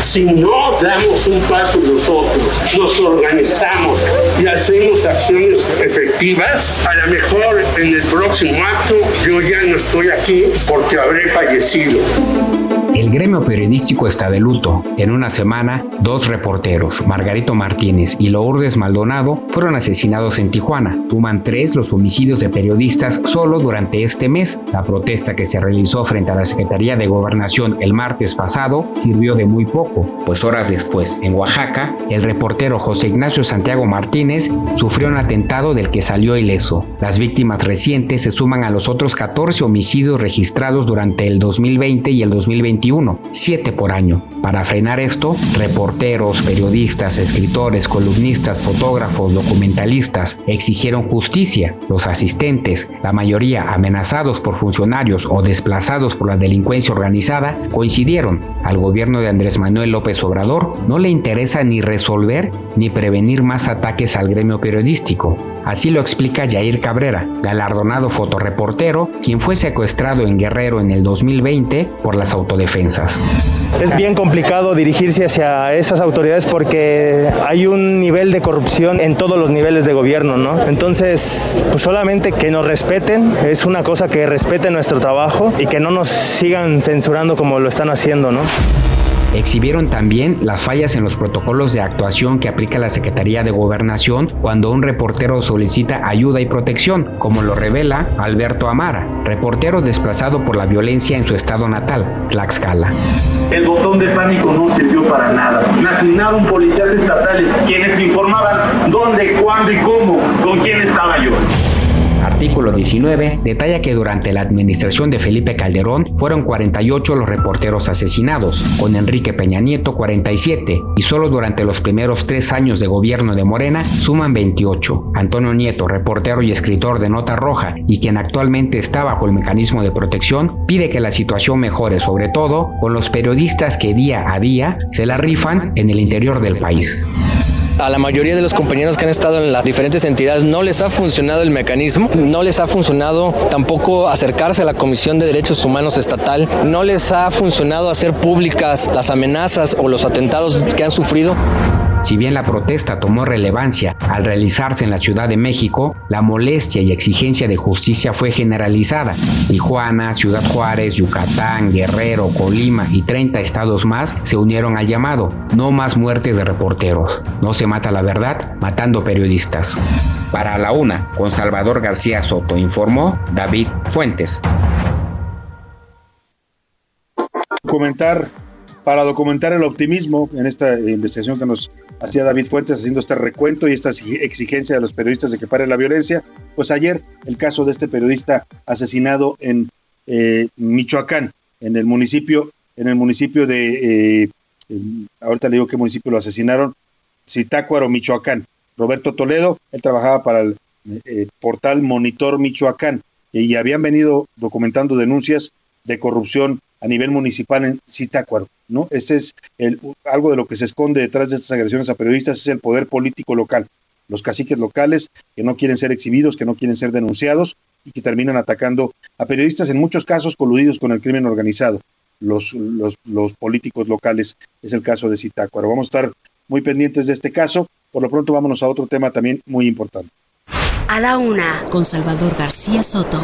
Si no damos un paso nosotros, nos organizamos y hacemos acciones efectivas, a lo mejor en el próximo acto yo ya no estoy aquí porque habré fallecido. El gremio periodístico está de luto. En una semana, dos reporteros, Margarito Martínez y Lourdes Maldonado, fueron asesinados en Tijuana. Suman tres los homicidios de periodistas solo durante este mes. La protesta que se realizó frente a la Secretaría de Gobernación el martes pasado sirvió de muy poco, pues horas después, en Oaxaca, el reportero José Ignacio Santiago Martínez sufrió un atentado del que salió ileso. Las víctimas recientes se suman a los otros 14 homicidios registrados durante el 2020 y el 2021 7 por año. Para frenar esto, reporteros, periodistas, escritores, columnistas, fotógrafos, documentalistas exigieron justicia. Los asistentes, la mayoría amenazados por funcionarios o desplazados por la delincuencia organizada, coincidieron. Al gobierno de Andrés Manuel López Obrador no le interesa ni resolver ni prevenir más ataques al gremio periodístico. Así lo explica Jair Cabrera, galardonado fotoreportero, quien fue secuestrado en Guerrero en el 2020 por las autodefensas. Es bien complicado dirigirse hacia esas autoridades porque hay un nivel de corrupción en todos los niveles de gobierno, ¿no? Entonces, pues solamente que nos respeten, es una cosa que respeten nuestro trabajo y que no nos sigan censurando como lo están haciendo, ¿no? Exhibieron también las fallas en los protocolos de actuación que aplica la Secretaría de Gobernación cuando un reportero solicita ayuda y protección, como lo revela Alberto Amara, reportero desplazado por la violencia en su estado natal, Tlaxcala. El botón de pánico no sirvió para nada. Me asignaron policías estatales quienes informaban dónde, cuándo y cómo, con quién estaba yo. Artículo 19 detalla que durante la administración de Felipe Calderón fueron 48 los reporteros asesinados, con Enrique Peña Nieto 47, y solo durante los primeros tres años de gobierno de Morena suman 28. Antonio Nieto, reportero y escritor de Nota Roja, y quien actualmente está bajo el mecanismo de protección, pide que la situación mejore, sobre todo con los periodistas que día a día se la rifan en el interior del país. A la mayoría de los compañeros que han estado en las diferentes entidades no les ha funcionado el mecanismo, no les ha funcionado tampoco acercarse a la Comisión de Derechos Humanos Estatal, no les ha funcionado hacer públicas las amenazas o los atentados que han sufrido. Si bien la protesta tomó relevancia al realizarse en la Ciudad de México, la molestia y exigencia de justicia fue generalizada. Tijuana, Ciudad Juárez, Yucatán, Guerrero, Colima y 30 estados más se unieron al llamado. No más muertes de reporteros. No se mata la verdad matando periodistas. Para la una, con Salvador García Soto, informó David Fuentes. Comentar para documentar el optimismo en esta investigación que nos hacía David Fuentes haciendo este recuento y esta exigencia de los periodistas de que pare la violencia. Pues ayer el caso de este periodista asesinado en eh, Michoacán, en el municipio, en el municipio de, eh, ahorita le digo qué municipio lo asesinaron, Zitácuaro, Michoacán. Roberto Toledo, él trabajaba para el eh, portal Monitor Michoacán y habían venido documentando denuncias de corrupción a nivel municipal en Zitácuaro, ¿no? Ese es el, algo de lo que se esconde detrás de estas agresiones a periodistas, es el poder político local, los caciques locales que no quieren ser exhibidos, que no quieren ser denunciados y que terminan atacando a periodistas, en muchos casos coludidos con el crimen organizado, los, los, los políticos locales, es el caso de Zitácuaro. Vamos a estar muy pendientes de este caso, por lo pronto vámonos a otro tema también muy importante. A la una, con Salvador García Soto.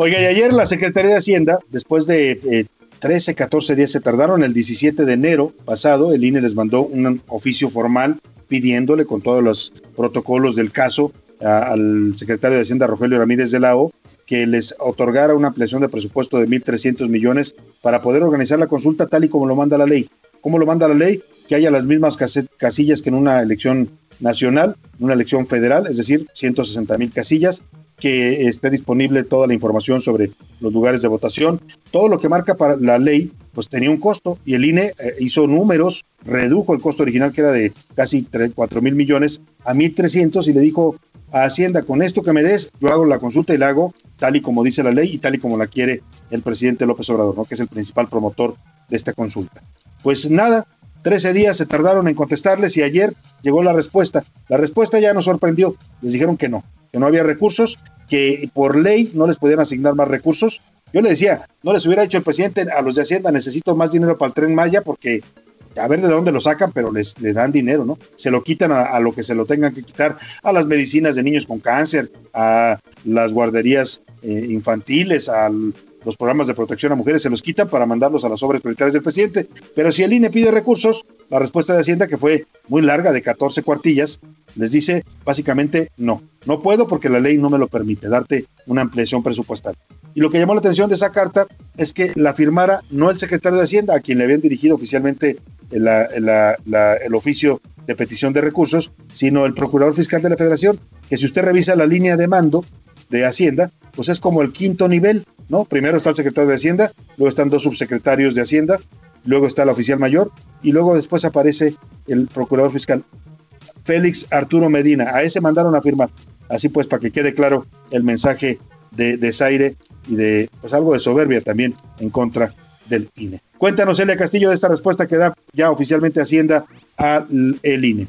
Oiga, y ayer la Secretaría de Hacienda, después de 13, eh, 14 días, se tardaron el 17 de enero pasado, el INE les mandó un oficio formal pidiéndole con todos los protocolos del caso al secretario de Hacienda, Rogelio Ramírez de la O, que les otorgara una ampliación de presupuesto de 1.300 millones para poder organizar la consulta tal y como lo manda la ley. ¿Cómo lo manda la ley? Que haya las mismas casillas que en una elección nacional, una elección federal, es decir, 160 mil casillas, que esté disponible toda la información sobre los lugares de votación. Todo lo que marca para la ley, pues tenía un costo y el INE eh, hizo números, redujo el costo original que era de casi 3, 4 mil millones a 1.300 y le dijo a Hacienda, con esto que me des, yo hago la consulta y la hago tal y como dice la ley y tal y como la quiere el presidente López Obrador, ¿no? que es el principal promotor de esta consulta. Pues nada, 13 días se tardaron en contestarles y ayer llegó la respuesta. La respuesta ya nos sorprendió. Les dijeron que no, que no había recursos, que por ley no les podían asignar más recursos. Yo le decía, no les hubiera dicho el presidente a los de Hacienda, necesito más dinero para el tren Maya porque a ver de dónde lo sacan, pero les, le dan dinero, ¿no? Se lo quitan a, lo que se lo tengan que quitar, a las medicinas de niños con cáncer, a las guarderías eh, infantiles, al los programas de protección a mujeres se los quitan para mandarlos a las obras prioritarias del presidente. Pero si el INE pide recursos, la respuesta de Hacienda, que fue muy larga, de 14 cuartillas, les dice básicamente no, no puedo porque la ley no me lo permite darte una ampliación presupuestal. Y lo que llamó la atención de esa carta es que la firmara no el secretario de Hacienda, a quien le habían dirigido oficialmente el oficio de petición de recursos, sino el procurador fiscal de la federación, que si usted revisa la línea de mando de Hacienda, pues es como el quinto nivel, ¿no? Primero está el secretario de Hacienda, luego están dos subsecretarios de Hacienda, luego está el oficial mayor y luego después aparece el procurador fiscal Félix Arturo Medina. A ese mandaron a firmar. Así pues, para que quede claro el mensaje de desaire y de pues algo de soberbia también en contra del INE. Cuéntanos, Elia Castillo, de esta respuesta que da ya oficialmente Hacienda al INE.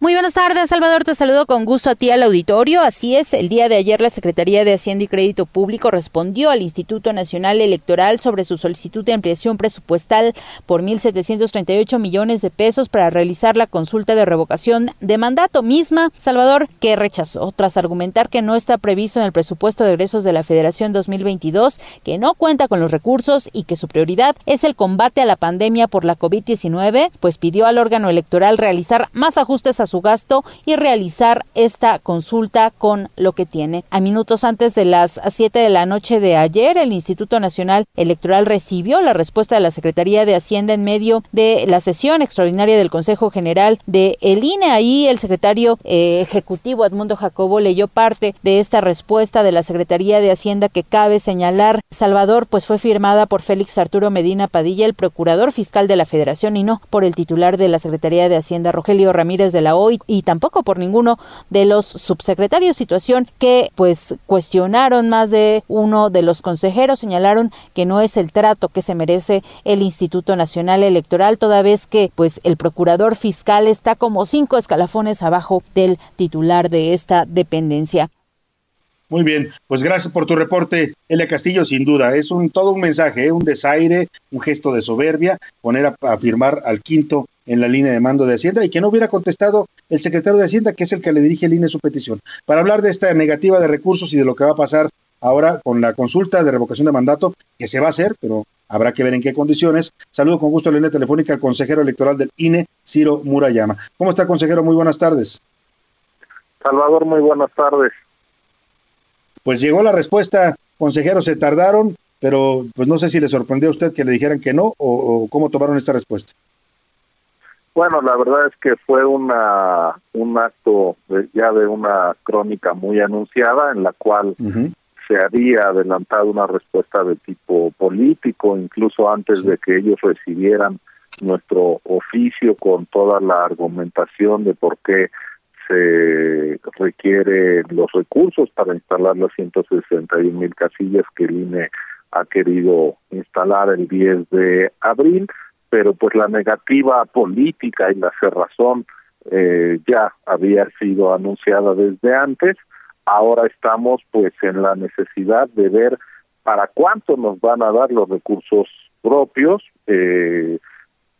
Muy buenas tardes, Salvador. Te saludo con gusto a ti al auditorio. Así es, el día de ayer la Secretaría de Hacienda y Crédito Público respondió al Instituto Nacional Electoral sobre su solicitud de ampliación presupuestal por 1.738 millones de pesos para realizar la consulta de revocación de mandato misma, Salvador, que rechazó tras argumentar que no está previsto en el presupuesto de egresos de la Federación 2022, que no cuenta con los recursos y que su prioridad es el combate a la pandemia por la COVID-19, pues pidió al órgano electoral realizar más ajustes a su gasto y realizar esta consulta con lo que tiene. A minutos antes de las 7 de la noche de ayer, el Instituto Nacional Electoral recibió la respuesta de la Secretaría de Hacienda en medio de la sesión extraordinaria del Consejo General de el INE. Ahí el secretario eh, ejecutivo Edmundo Jacobo leyó parte de esta respuesta de la Secretaría de Hacienda que cabe señalar, Salvador, pues fue firmada por Félix Arturo Medina Padilla, el procurador fiscal de la Federación, y no por el titular de la Secretaría de Hacienda, Rogelio Ramírez de la OI, y tampoco por ninguno de los subsecretarios, situación que pues cuestionaron más de uno de los consejeros, señalaron que no es el trato que se merece el Instituto Nacional Electoral, toda vez que pues el procurador fiscal está como cinco escalafones abajo del titular de esta dependencia. Muy bien, pues gracias por tu reporte, Elia Castillo, sin duda. Es un todo un mensaje, ¿eh? un desaire, un gesto de soberbia, poner a, firmar al quinto en la línea de mando de Hacienda y que no hubiera contestado el secretario de Hacienda, que es el que le dirige el INE su petición. Para hablar de esta negativa de recursos y de lo que va a pasar ahora con la consulta de revocación de mandato, que se va a hacer, pero habrá que ver en qué condiciones. Saludo con gusto a la línea telefónica al consejero electoral del INE, Ciro Murayama. ¿Cómo está, consejero? Muy buenas tardes. Salvador, muy buenas tardes. Pues llegó la respuesta, consejero, se tardaron, pero pues no sé si le sorprendió a usted que le dijeran que no o, cómo tomaron esta respuesta. Bueno, la verdad es que fue una un acto ya de una crónica muy anunciada en la cual se había adelantado una respuesta de tipo político, incluso antes de que ellos recibieran nuestro oficio con toda la argumentación de por qué se requiere los recursos para instalar las 161 mil casillas que el INE ha querido instalar el 10 de abril, pero pues la negativa política y la cerrazón eh, ya había sido anunciada desde antes. Ahora estamos pues en la necesidad de ver para cuánto nos van a dar los recursos propios. Eh,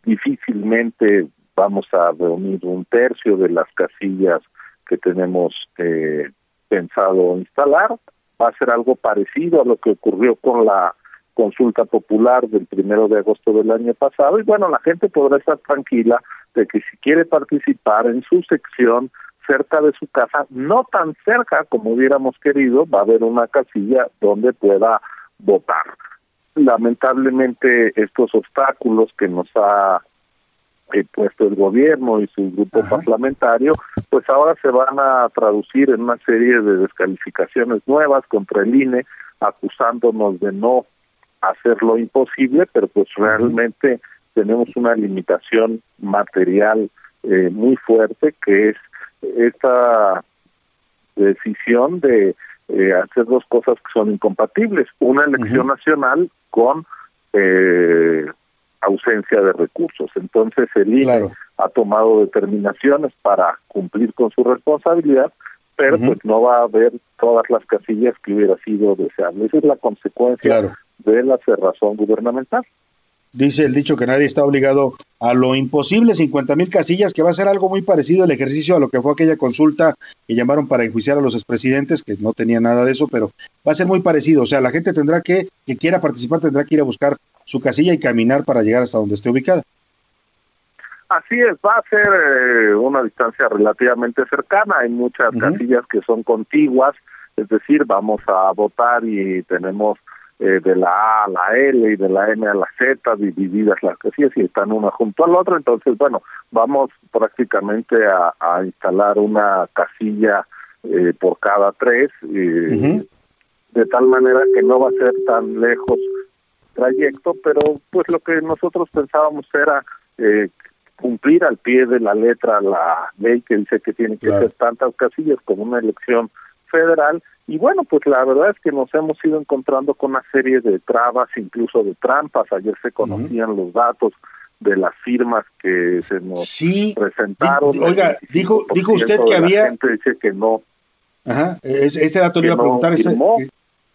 difícilmente vamos a reunir un tercio de las casillas que tenemos eh, pensado instalar. Va a ser algo parecido a lo que ocurrió con la consulta popular del primero de agosto del año pasado y bueno, la gente podrá estar tranquila de que si quiere participar en su sección cerca de su casa, no tan cerca como hubiéramos querido, va a haber una casilla donde pueda votar. Lamentablemente estos obstáculos que nos ha eh, puesto el gobierno y su grupo parlamentario, pues ahora se van a traducir en una serie de descalificaciones nuevas contra el INE, acusándonos de no hacer lo imposible, pero pues realmente tenemos una limitación material eh, muy fuerte que es esta decisión de eh, hacer dos cosas que son incompatibles, una elección nacional con eh, ausencia de recursos. Entonces el INE ha tomado determinaciones para cumplir con su responsabilidad, pero pues no va a haber todas las casillas que hubiera sido deseable. Esa es la consecuencia de la cerrazón gubernamental. Dice el dicho que nadie está obligado a lo imposible, 50 mil casillas, que va a ser algo muy parecido el ejercicio a lo que fue aquella consulta que llamaron para enjuiciar a los expresidentes, que no tenía nada de eso, pero va a ser muy parecido. O sea, la gente tendrá que, que quiera participar, tendrá que ir a buscar su casilla y caminar para llegar hasta donde esté ubicada. Así es, va a ser eh, una distancia relativamente cercana. Hay muchas casillas que son contiguas, es decir, vamos a votar y tenemos eh, de la A a la L y de la M a la Z divididas las casillas y están una junto al otro. Entonces, bueno, vamos prácticamente a, instalar una casilla eh, por cada tres, eh, de tal manera que no va a ser tan lejos trayecto, pero pues lo que nosotros pensábamos era cumplir al pie de la letra la ley que dice que tiene que ser tantas casillas como una elección federal y bueno, pues la verdad es que nos hemos ido encontrando con una serie de trabas, incluso de trampas. Ayer se conocían los datos de las firmas que se nos presentaron. Oiga, dijo, dijo usted que había... gente dice que no. Ajá, este dato le iba a preguntar.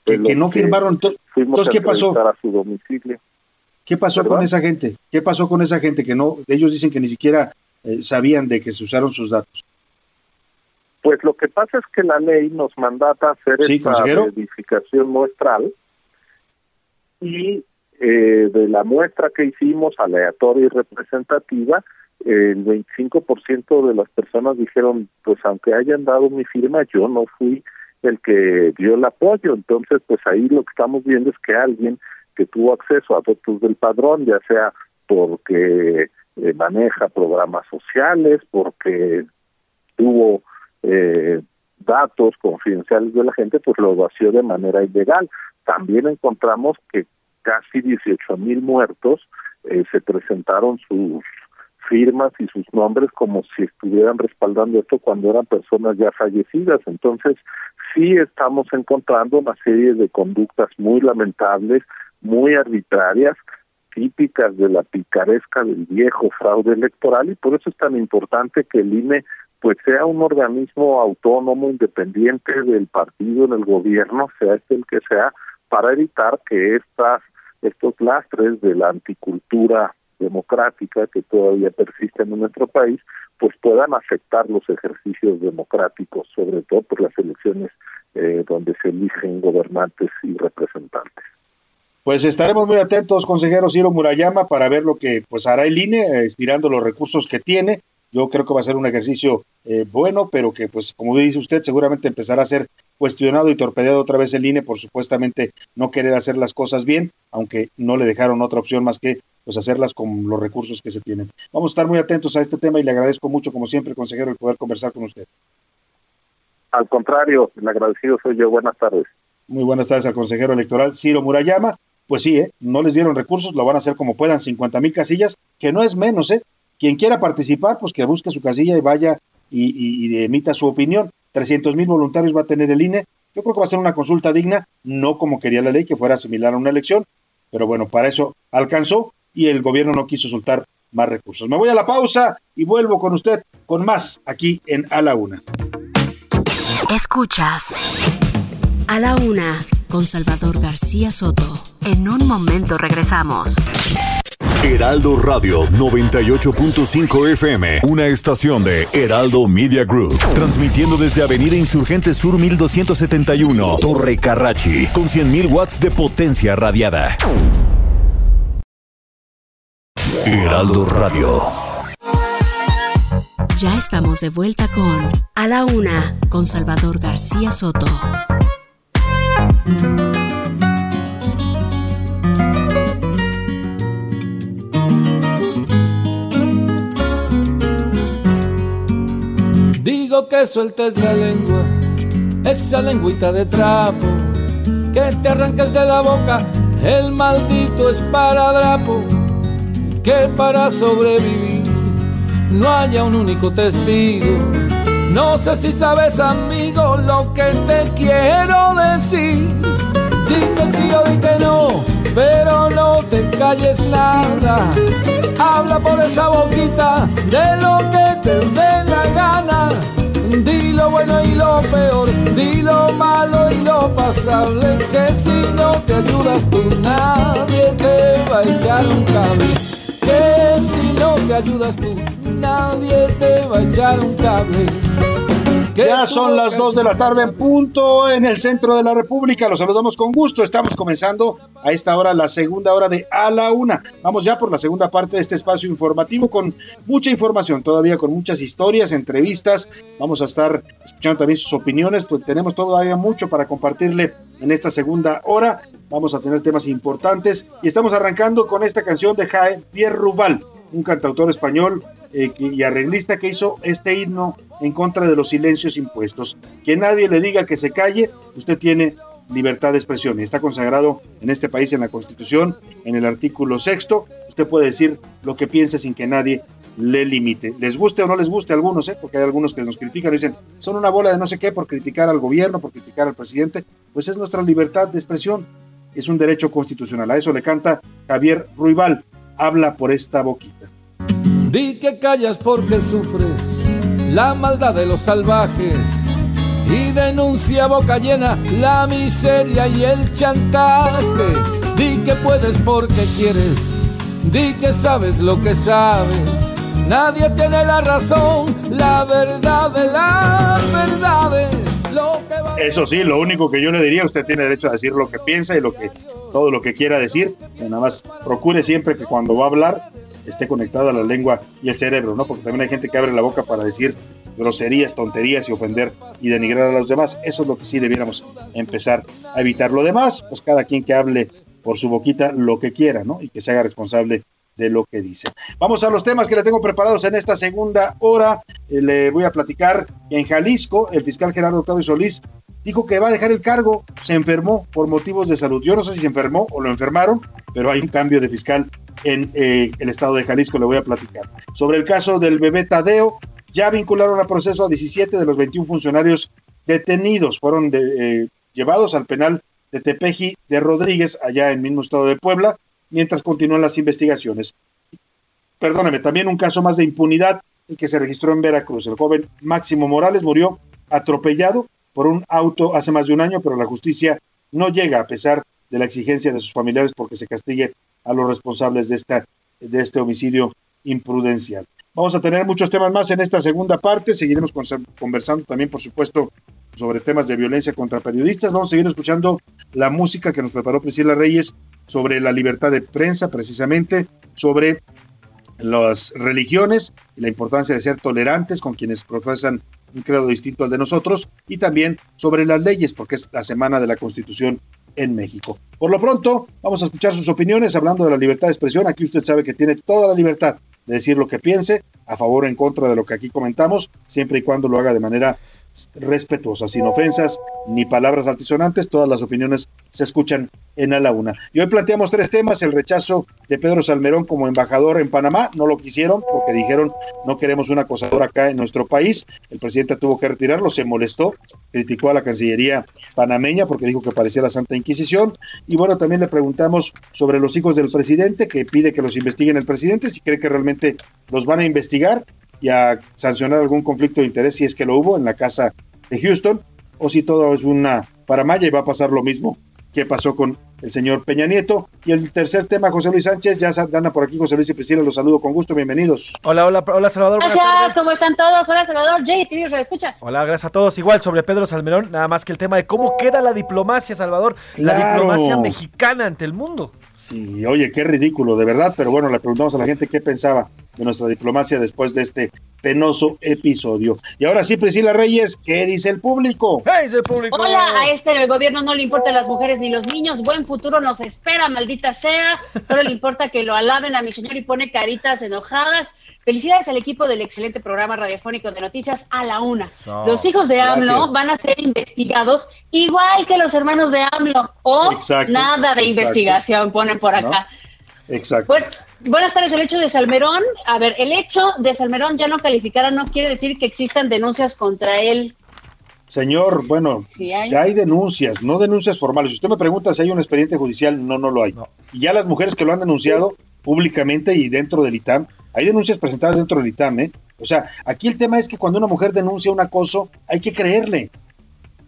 Que, no firmaron. Entonces, ¿qué pasó? A su domicilio. ¿Qué pasó con esa gente? ¿Qué pasó con esa gente que no, ellos dicen que ni siquiera eh, sabían de que se usaron sus datos? Pues lo que pasa es que la ley nos mandata hacer esta verificación muestral y eh, de la muestra que hicimos, aleatoria y representativa, el 25% de las personas dijeron, pues aunque hayan dado mi firma, yo no fui el que dio el apoyo. Entonces, pues ahí lo que estamos viendo es que alguien que tuvo acceso a datos del padrón, ya sea porque eh, maneja programas sociales, porque tuvo eh, datos confidenciales de la gente, pues lo vació de manera ilegal. También encontramos que casi 18 mil muertos eh, se presentaron sus firmas y sus nombres como si estuvieran respaldando esto cuando eran personas ya fallecidas. Entonces, sí estamos encontrando una serie de conductas muy lamentables, muy arbitrarias, típicas de la picaresca del viejo fraude electoral y por eso es tan importante que el INE pues sea un organismo autónomo, independiente del partido en el gobierno, sea este el que sea, para evitar que estas estos lastres de la anticultura democrática que todavía persisten en nuestro país, pues puedan afectar los ejercicios democráticos, sobre todo por las elecciones eh, donde se eligen gobernantes y representantes. Pues estaremos muy atentos, consejero Ciro Murayama, para ver lo que pues hará el INE, eh, estirando los recursos que tiene. Yo creo que va a ser un ejercicio eh, bueno, pero que, pues, como dice usted, seguramente empezará a ser cuestionado y torpedeado otra vez el INE por supuestamente no querer hacer las cosas bien, aunque no le dejaron otra opción más que pues hacerlas con los recursos que se tienen. Vamos a estar muy atentos a este tema y le agradezco mucho, como siempre, consejero, el poder conversar con usted. Al contrario, el agradecido soy yo. Buenas tardes. Muy buenas tardes al consejero electoral Ciro Murayama. Pues sí, ¿eh? no les dieron recursos, lo van a hacer como puedan, 50 mil casillas, que no es menos, ¿eh? Quien quiera participar, pues que busque su casilla y vaya y, emita su opinión. 300 mil voluntarios va a tener el INE. Yo creo que va a ser una consulta digna, no como quería la ley, que fuera similar a una elección, pero bueno, para eso alcanzó y el gobierno no quiso soltar más recursos. Me voy a la pausa y vuelvo con usted con más aquí en A la Una. Escuchas A la Una con Salvador García Soto. En un momento regresamos. Heraldo Radio 98.5 FM, una estación de Heraldo Media Group, transmitiendo desde Avenida Insurgente Sur 1271, Torre Carrachi, con 100.000 watts de potencia radiada. Heraldo Radio. Ya estamos de vuelta con A la Una, con Salvador García Soto. Digo que sueltes la lengua, esa lengüita de trapo, que te arranques de la boca, el maldito esparadrapo que para sobrevivir no haya un único testigo. No sé si sabes, amigo, lo que te quiero decir. Di que sí o di que no, pero no te calles nada. Habla por esa boquita de lo que te dé la gana. Di lo bueno y lo peor, di lo malo y lo pasable. Que si no te ayudas tú, nadie te va a echar un cable que si no te ayudas tú, nadie te va a echar un cable. Ya son las 2 de la tarde en punto en el centro de la República. Los saludamos con gusto. Estamos comenzando a esta hora la segunda hora de A la Una. Vamos ya por la segunda parte de este espacio informativo con mucha información, todavía con muchas historias, entrevistas. Vamos a estar escuchando también sus opiniones, pues tenemos todavía mucho para compartirle en esta segunda hora. Vamos a tener temas importantes y estamos arrancando con esta canción de Javier Rubal, un cantautor español eh, y arreglista que hizo este himno en contra de los silencios impuestos. Que nadie le diga que se calle, usted tiene libertad de expresión. Está consagrado en este país en la Constitución, en el artículo sexto. Usted puede decir lo que piense sin que nadie le limite. Les guste o no les guste a algunos, ¿eh? porque hay algunos que nos critican y dicen, son una bola de no sé qué por criticar al gobierno, por criticar al presidente. Pues es nuestra libertad de expresión, es un derecho constitucional. A eso le canta Javier Ruibal. Habla por esta boquita. Di que callas porque sufres la maldad de los salvajes y denuncia boca llena la miseria y el chantaje. Di que puedes porque quieres, di que sabes lo que sabes. Nadie tiene la razón, la verdad de las verdades. Eso sí, lo único que yo le diría, usted tiene derecho a decir lo que piensa y lo que todo lo que quiera decir. Nada más procure siempre que cuando va a hablar esté conectado a la lengua y el cerebro, ¿no? Porque también hay gente que abre la boca para decir groserías, tonterías y ofender y denigrar a los demás. Eso es lo que sí debiéramos empezar a evitar. Lo demás, pues cada quien que hable por su boquita lo que quiera, ¿no? Y que se haga responsable de lo que dice. Vamos a los temas que le tengo preparados en esta segunda hora. Eh, le voy a platicar en Jalisco el fiscal Gerardo Octavio Solís dijo que va a dejar el cargo, se enfermó por motivos de salud. Yo no sé si se enfermó o lo enfermaron, pero hay un cambio de fiscal en eh, el estado de Jalisco, le voy a platicar. Sobre el caso del bebé Tadeo, ya vincularon a proceso a 17 de los 21 funcionarios detenidos. Fueron eh, llevados al penal de Tepeji de Rodríguez, allá en el mismo estado de Puebla, mientras continúan las investigaciones. Perdóneme, también un caso más de impunidad que se registró en Veracruz. El joven Máximo Morales murió atropellado por un auto hace más de un año, pero la justicia no llega a pesar de la exigencia de sus familiares porque se castigue a los responsables de, esta, de este homicidio imprudencial. Vamos a tener muchos temas más en esta segunda parte. Seguiremos conversando también, por supuesto, sobre temas de violencia contra periodistas. Vamos a seguir escuchando la música que nos preparó Priscila Reyes sobre la libertad de prensa, precisamente, sobre las religiones y la importancia de ser tolerantes con quienes profesan un credo distinto al de nosotros y también sobre las leyes, porque es la semana de la Constitución en México. Por lo pronto, vamos a escuchar sus opiniones hablando de la libertad de expresión. Aquí usted sabe que tiene toda la libertad de decir lo que piense, a favor o en contra de lo que aquí comentamos, siempre y cuando lo haga de manera respetuosa, sin ofensas ni palabras altisonantes. Todas las opiniones se escuchan en a la una. Y hoy planteamos tres temas: el rechazo de Pedro Salmerón como embajador en Panamá. No lo quisieron porque dijeron no queremos un acosador acá en nuestro país. El presidente tuvo que retirarlo, se molestó, criticó a la Cancillería panameña porque dijo que parecía la Santa Inquisición. Y bueno, también le preguntamos sobre los hijos del presidente, que pide que los investiguen el presidente, si cree que realmente los van a investigar y a sancionar algún conflicto de interés si es que lo hubo en la casa de Houston o si todo es una paramaya y va a pasar lo mismo que pasó con el señor Peña Nieto. Y el tercer tema, José Luis Sánchez, ya anda por aquí José Luis y Priscila, los saludo con gusto, bienvenidos. Hola, hola, hola Salvador. Gracias, ¿cómo están todos? Hola Salvador, Jay, ¿te escuchas? Hola, gracias a todos. Igual sobre Pedro Salmerón, nada más que el tema de cómo queda la diplomacia, Salvador, la diplomacia mexicana ante el mundo. Sí, oye, qué ridículo, de verdad, pero bueno, le preguntamos a la gente qué pensaba de nuestra diplomacia después de este penoso episodio. Y ahora sí, Priscila Reyes, ¿qué dice el público? ¿Qué dice el público? Hola, a este el gobierno no le importan las mujeres ni los niños, buen futuro nos espera, maldita sea, solo le importa que lo alaben a mi señor y pone caritas enojadas. Felicidades al equipo del excelente programa radiofónico de noticias a la una. los hijos de AMLO van a ser investigados igual que los hermanos de AMLO o nada de investigación, ponen por acá. Exacto. Pues, buenas tardes. El hecho de Salmerón, a ver, el hecho de Salmerón ya no calificara no quiere decir que existan denuncias contra él. Señor, bueno, ya hay denuncias, no denuncias formales. Si usted me pregunta si hay un expediente judicial, no, no lo hay. Y ya las mujeres que lo han denunciado públicamente y dentro del ITAM, hay denuncias presentadas dentro del ITAM, ¿eh? O sea, aquí el tema es que cuando una mujer denuncia un acoso, hay que creerle.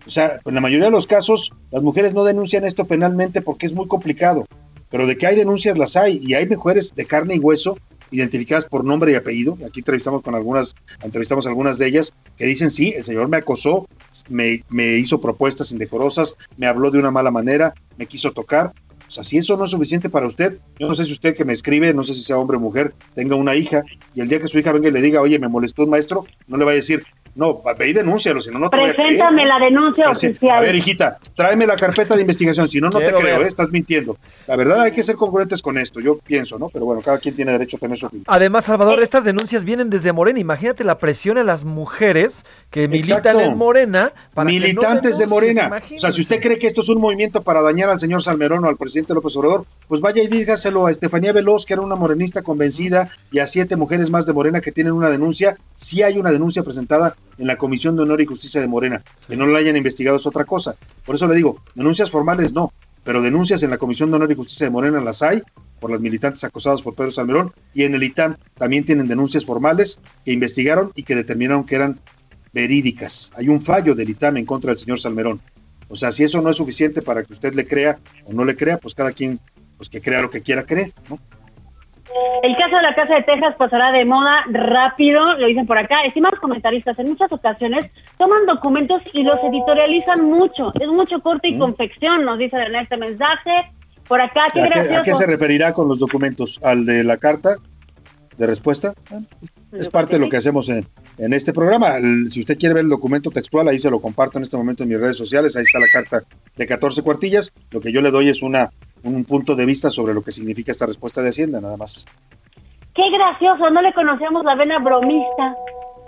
O sea, en la mayoría de los casos, las mujeres no denuncian esto penalmente porque es muy complicado. Pero de que hay denuncias, las hay. Y hay mujeres de carne y hueso identificadas por nombre y apellido. Aquí entrevistamos con algunas, entrevistamos algunas de ellas que dicen, sí, el señor me acosó, me, me hizo propuestas indecorosas, me habló de una mala manera, me quiso tocar. O sea, si eso no es suficiente para usted, yo no sé si usted que me escribe, no sé si sea hombre o mujer, tenga una hija y el día que su hija venga y le diga, oye, me molestó un maestro, no le va a decir, no, ve y denúncialo, si no, no te Preséntame la denuncia oficial. A ver, hijita, tráeme la carpeta de investigación, si no, no te creo, ¿eh? estás mintiendo. La verdad, hay que ser congruentes con esto, yo pienso, ¿no? Pero bueno, cada quien tiene derecho a tener su opinión. Además, Salvador, estas denuncias vienen desde Morena. Imagínate la presión a las mujeres que militan en Morena. Para Militantes de Morena. O sea, si usted cree que esto es un movimiento para dañar al señor Salmerón o al presidente López Obrador, pues vaya y dígaselo a Estefanía Veloz, que era una morenista convencida, y a siete mujeres más de Morena que tienen una denuncia. Sí hay una denuncia presentada en la Comisión de Honor y Justicia de Morena. Que no la hayan investigado es otra cosa. Por eso le digo, denuncias formales no, pero denuncias en la Comisión de Honor y Justicia de Morena las hay por las militantes acosadas por Pedro Salmerón y en el ITAM también tienen denuncias formales que investigaron y que determinaron que eran verídicas. Hay un fallo del ITAM en contra del señor Salmerón. O sea, si eso no es suficiente para que usted le crea o no le crea, pues cada quien pues que crea lo que quiera creer, ¿no? El caso de la Casa de Texas pasará de moda rápido, lo dicen por acá. Estimados comentaristas, en muchas ocasiones toman documentos y los editorializan mucho. Es mucho corte y confección, nos dice en este mensaje. Por acá, qué ¿A qué, se referirá con los documentos? ¿Al de la carta? de respuesta. Bueno, es parte de lo que hacemos en, en este programa. El- si usted quiere ver el documento textual, ahí se lo comparto en este momento en mis redes sociales. Ahí está la carta de 14 cuartillas. Lo que yo le doy es una un punto de vista sobre lo que significa esta respuesta de Hacienda, nada más. Qué gracioso, no le conocíamos la vena bromista.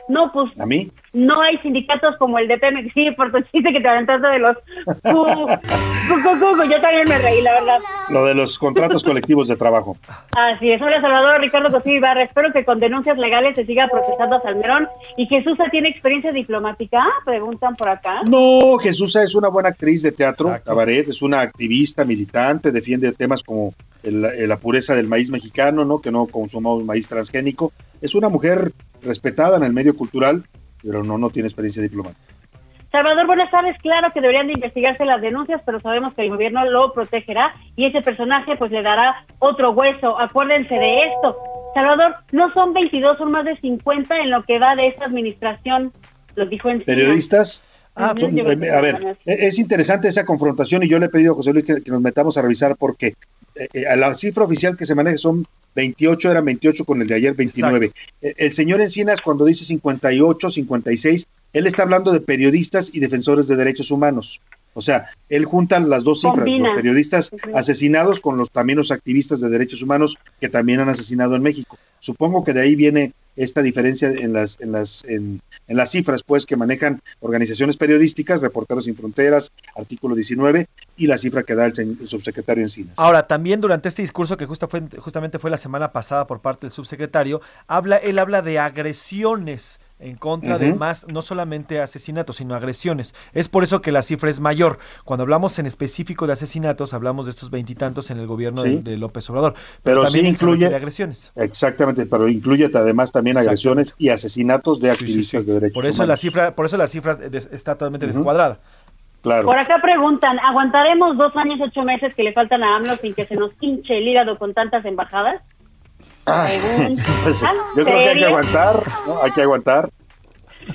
No, pues A mí, no hay sindicatos como el de Pemex. Sí, por tu chiste que te aventaste de los... cu- cu- cu- cu- Yo también me reí, la verdad. lo de los contratos colectivos de trabajo. Así es. Hola, Salvador, Ricardo Cosío Ibarra. Espero que con denuncias legales se siga procesando a Salmerón. ¿Y Jesús tiene experiencia diplomática? Preguntan por acá. No, Jesús es una buena actriz de teatro, cabaret, es una activista, militante, defiende temas como el- la pureza del maíz mexicano, ¿no? Que no consumamos maíz transgénico. Es una mujer respetada en el medio cultural, pero no, no tiene experiencia diplomática. Salvador, buenas tardes. Claro que deberían de investigarse las denuncias, pero sabemos que el gobierno lo protegerá y ese personaje pues le dará otro hueso. Acuérdense de esto. Salvador, no son 22, son más de 50 en lo que va de esta administración, lo dijo en Periodistas. Ah, son- eh, a ver, e- es interesante esa confrontación y yo le he pedido a José Luis que, que nos metamos a revisar porque eh, eh, a la cifra oficial que se maneja son 28, eran 28 con el de ayer 29. Eh, El señor Encinas cuando dice 58, 56, él está hablando de periodistas y defensores de derechos humanos. O sea, él junta las dos cifras, Combina. los periodistas asesinados con los también los activistas de derechos humanos que también han asesinado en México. Supongo que de ahí viene esta diferencia en las en las en, las cifras pues que manejan organizaciones periodísticas, Reporteros sin Fronteras, artículo 19 y la cifra que da el, el subsecretario Encinas. Ahora, también durante este discurso que fue, justamente fue la semana pasada por parte del subsecretario, habla, él habla de agresiones en contra de más, no solamente asesinatos, sino agresiones. Es por eso que la cifra es mayor. Cuando hablamos en específico de asesinatos, hablamos de estos veintitantos en el gobierno Sí. de, de López Obrador. Pero también sí incluye agresiones. Exactamente, pero incluye además también agresiones y asesinatos de activistas de derechos Por eso humanos. la cifra, por eso la cifra des- está totalmente descuadrada. Claro. Por acá preguntan, ¿aguantaremos dos años, ocho meses que le faltan a AMLO sin que se nos hinche el hígado con tantas embajadas? Pues, yo creo que hay que aguantar, ¿no? hay que aguantar.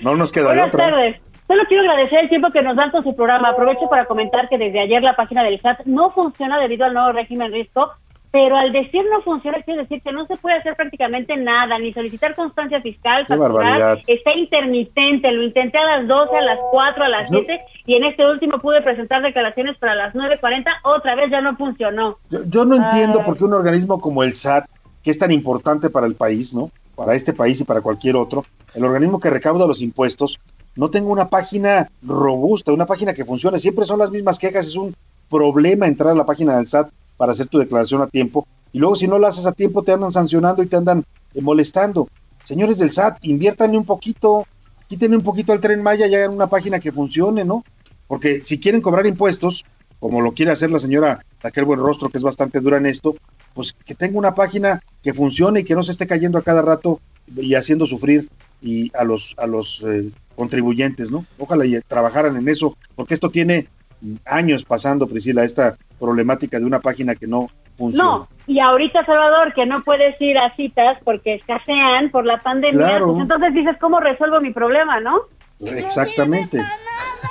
No nos queda de Buenas otra. tardes. Solo quiero agradecer el tiempo que nos dan con su programa. Aprovecho para comentar que desde ayer la página del SAT no funciona debido al nuevo régimen riesgo, pero al decir no funciona quiere decir que no se puede hacer prácticamente nada, ni solicitar constancia fiscal, Qué facturar. barbaridad. Está intermitente, lo intenté a las 12, a las 4, a las No. 7 y en este último pude presentar declaraciones para las 9.40, otra vez ya no funcionó. Yo, yo no entiendo Ay. por qué un organismo como el SAT, que es tan importante para el país, ¿no? Para este país y para cualquier otro, el organismo que recauda los impuestos, no tenga una página robusta, una página que funcione. Siempre son las mismas quejas, es un problema entrar a la página del SAT para hacer tu declaración a tiempo. Y luego si no la haces a tiempo te andan sancionando y te andan eh, molestando. Señores del SAT, inviértanle un poquito, quítenle un poquito al tren Maya y hagan una página que funcione, ¿no? Porque si quieren cobrar impuestos, como lo quiere hacer la señora Raquel Buenrostro, que es bastante dura en esto, pues que tenga una página que funcione y que no se esté cayendo a cada rato y haciendo sufrir y a los a los eh, contribuyentes, ¿no? Ojalá y trabajaran en eso, porque esto tiene años pasando, Priscila, esta problemática de una página que no funciona. No, y ahorita Salvador, que no puedes ir a citas porque escasean por la pandemia, Claro. pues entonces dices, ¿cómo resuelvo mi problema, no? Exactamente.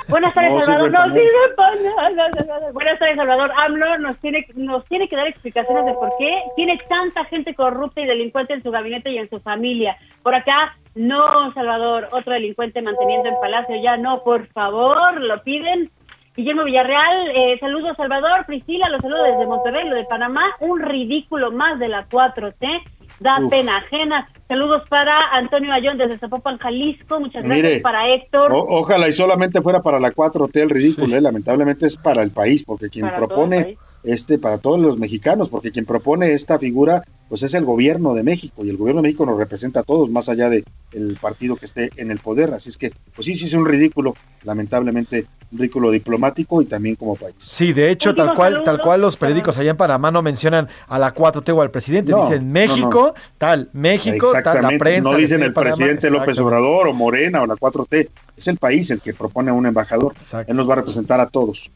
Buenas tardes, No Salvador. No para nada. Buenas tardes, Salvador. AMLO nos tiene, nos tiene que dar explicaciones de por qué tiene tanta gente corrupta y delincuente en su gabinete y en su familia. Por acá, no, Salvador, otro delincuente manteniendo en Palacio, ya no, por favor, lo piden. Guillermo Villarreal, eh, saludos, Salvador. Priscila, los saludo desde Monterrey, lo de Panamá. Un ridículo más de la 4T. Da Uf. pena ajena. Saludos para Antonio Ayón desde Zapopan, Jalisco. Muchas gracias Mire, para Héctor. O- ojalá y solamente fuera para la 4T el ridículo, ¿eh? lamentablemente es para el país, porque quien Para todo el propone país. Este, para todos los mexicanos, porque quien propone esta figura, pues es el gobierno de México, y el gobierno de México nos representa a todos, más allá de el partido que esté en el poder, así es que, pues sí, sí es un ridículo, lamentablemente, un ridículo diplomático y también como país. Sí, de hecho, Último tal cual, saludo. tal cual los periódicos allá en Panamá no mencionan a la 4T o al presidente, No, dicen no, México, tal, México, tal, la prensa. no dicen el Panamá, presidente López. Obrador o Morena o la 4T, es el país el que propone a un embajador, él nos va a representar a todos.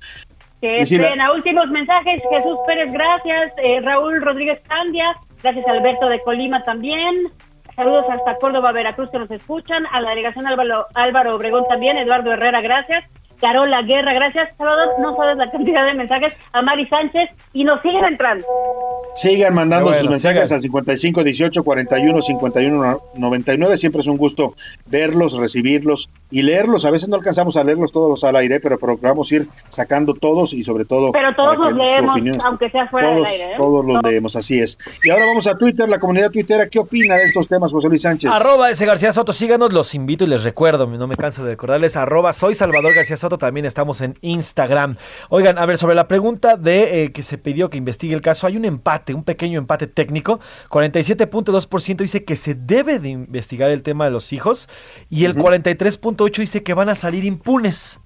Qué Priscila. pena. Últimos mensajes. Jesús Pérez, gracias. Eh, Raúl Rodríguez Candia. Gracias Alberto de Colima también. Saludos hasta Córdoba, Veracruz que nos escuchan. A la delegación Álvaro, Álvaro Obregón también. Eduardo Herrera, gracias. Carola Guerra. Gracias, Salvador. No sabes la cantidad de mensajes a Mari Sánchez y nos siguen entrando. Sigan mandando bueno, sus mensajes sigan. al 55 18 41 51 99. Siempre es un gusto verlos, recibirlos y leerlos. A veces no alcanzamos a leerlos todos al aire, pero procuramos ir sacando todos y sobre todo. Pero todos los leemos, aunque sea fuera del aire. ¿eh? Todos los leemos, así es. Y ahora vamos a Twitter, la comunidad tuitera. ¿Qué opina de estos temas, José Luis Sánchez? Arroba ese García Soto, síganos, los invito y les recuerdo, no me canso de recordarles, arroba soy Salvador García Soto, también estamos en Instagram. Oigan, a ver, sobre la pregunta de eh, que se pidió que investigue el caso, hay un empate, un pequeño empate técnico, 47.2% dice que se debe de investigar el tema de los hijos y el 43.8% dice que van a salir impunes.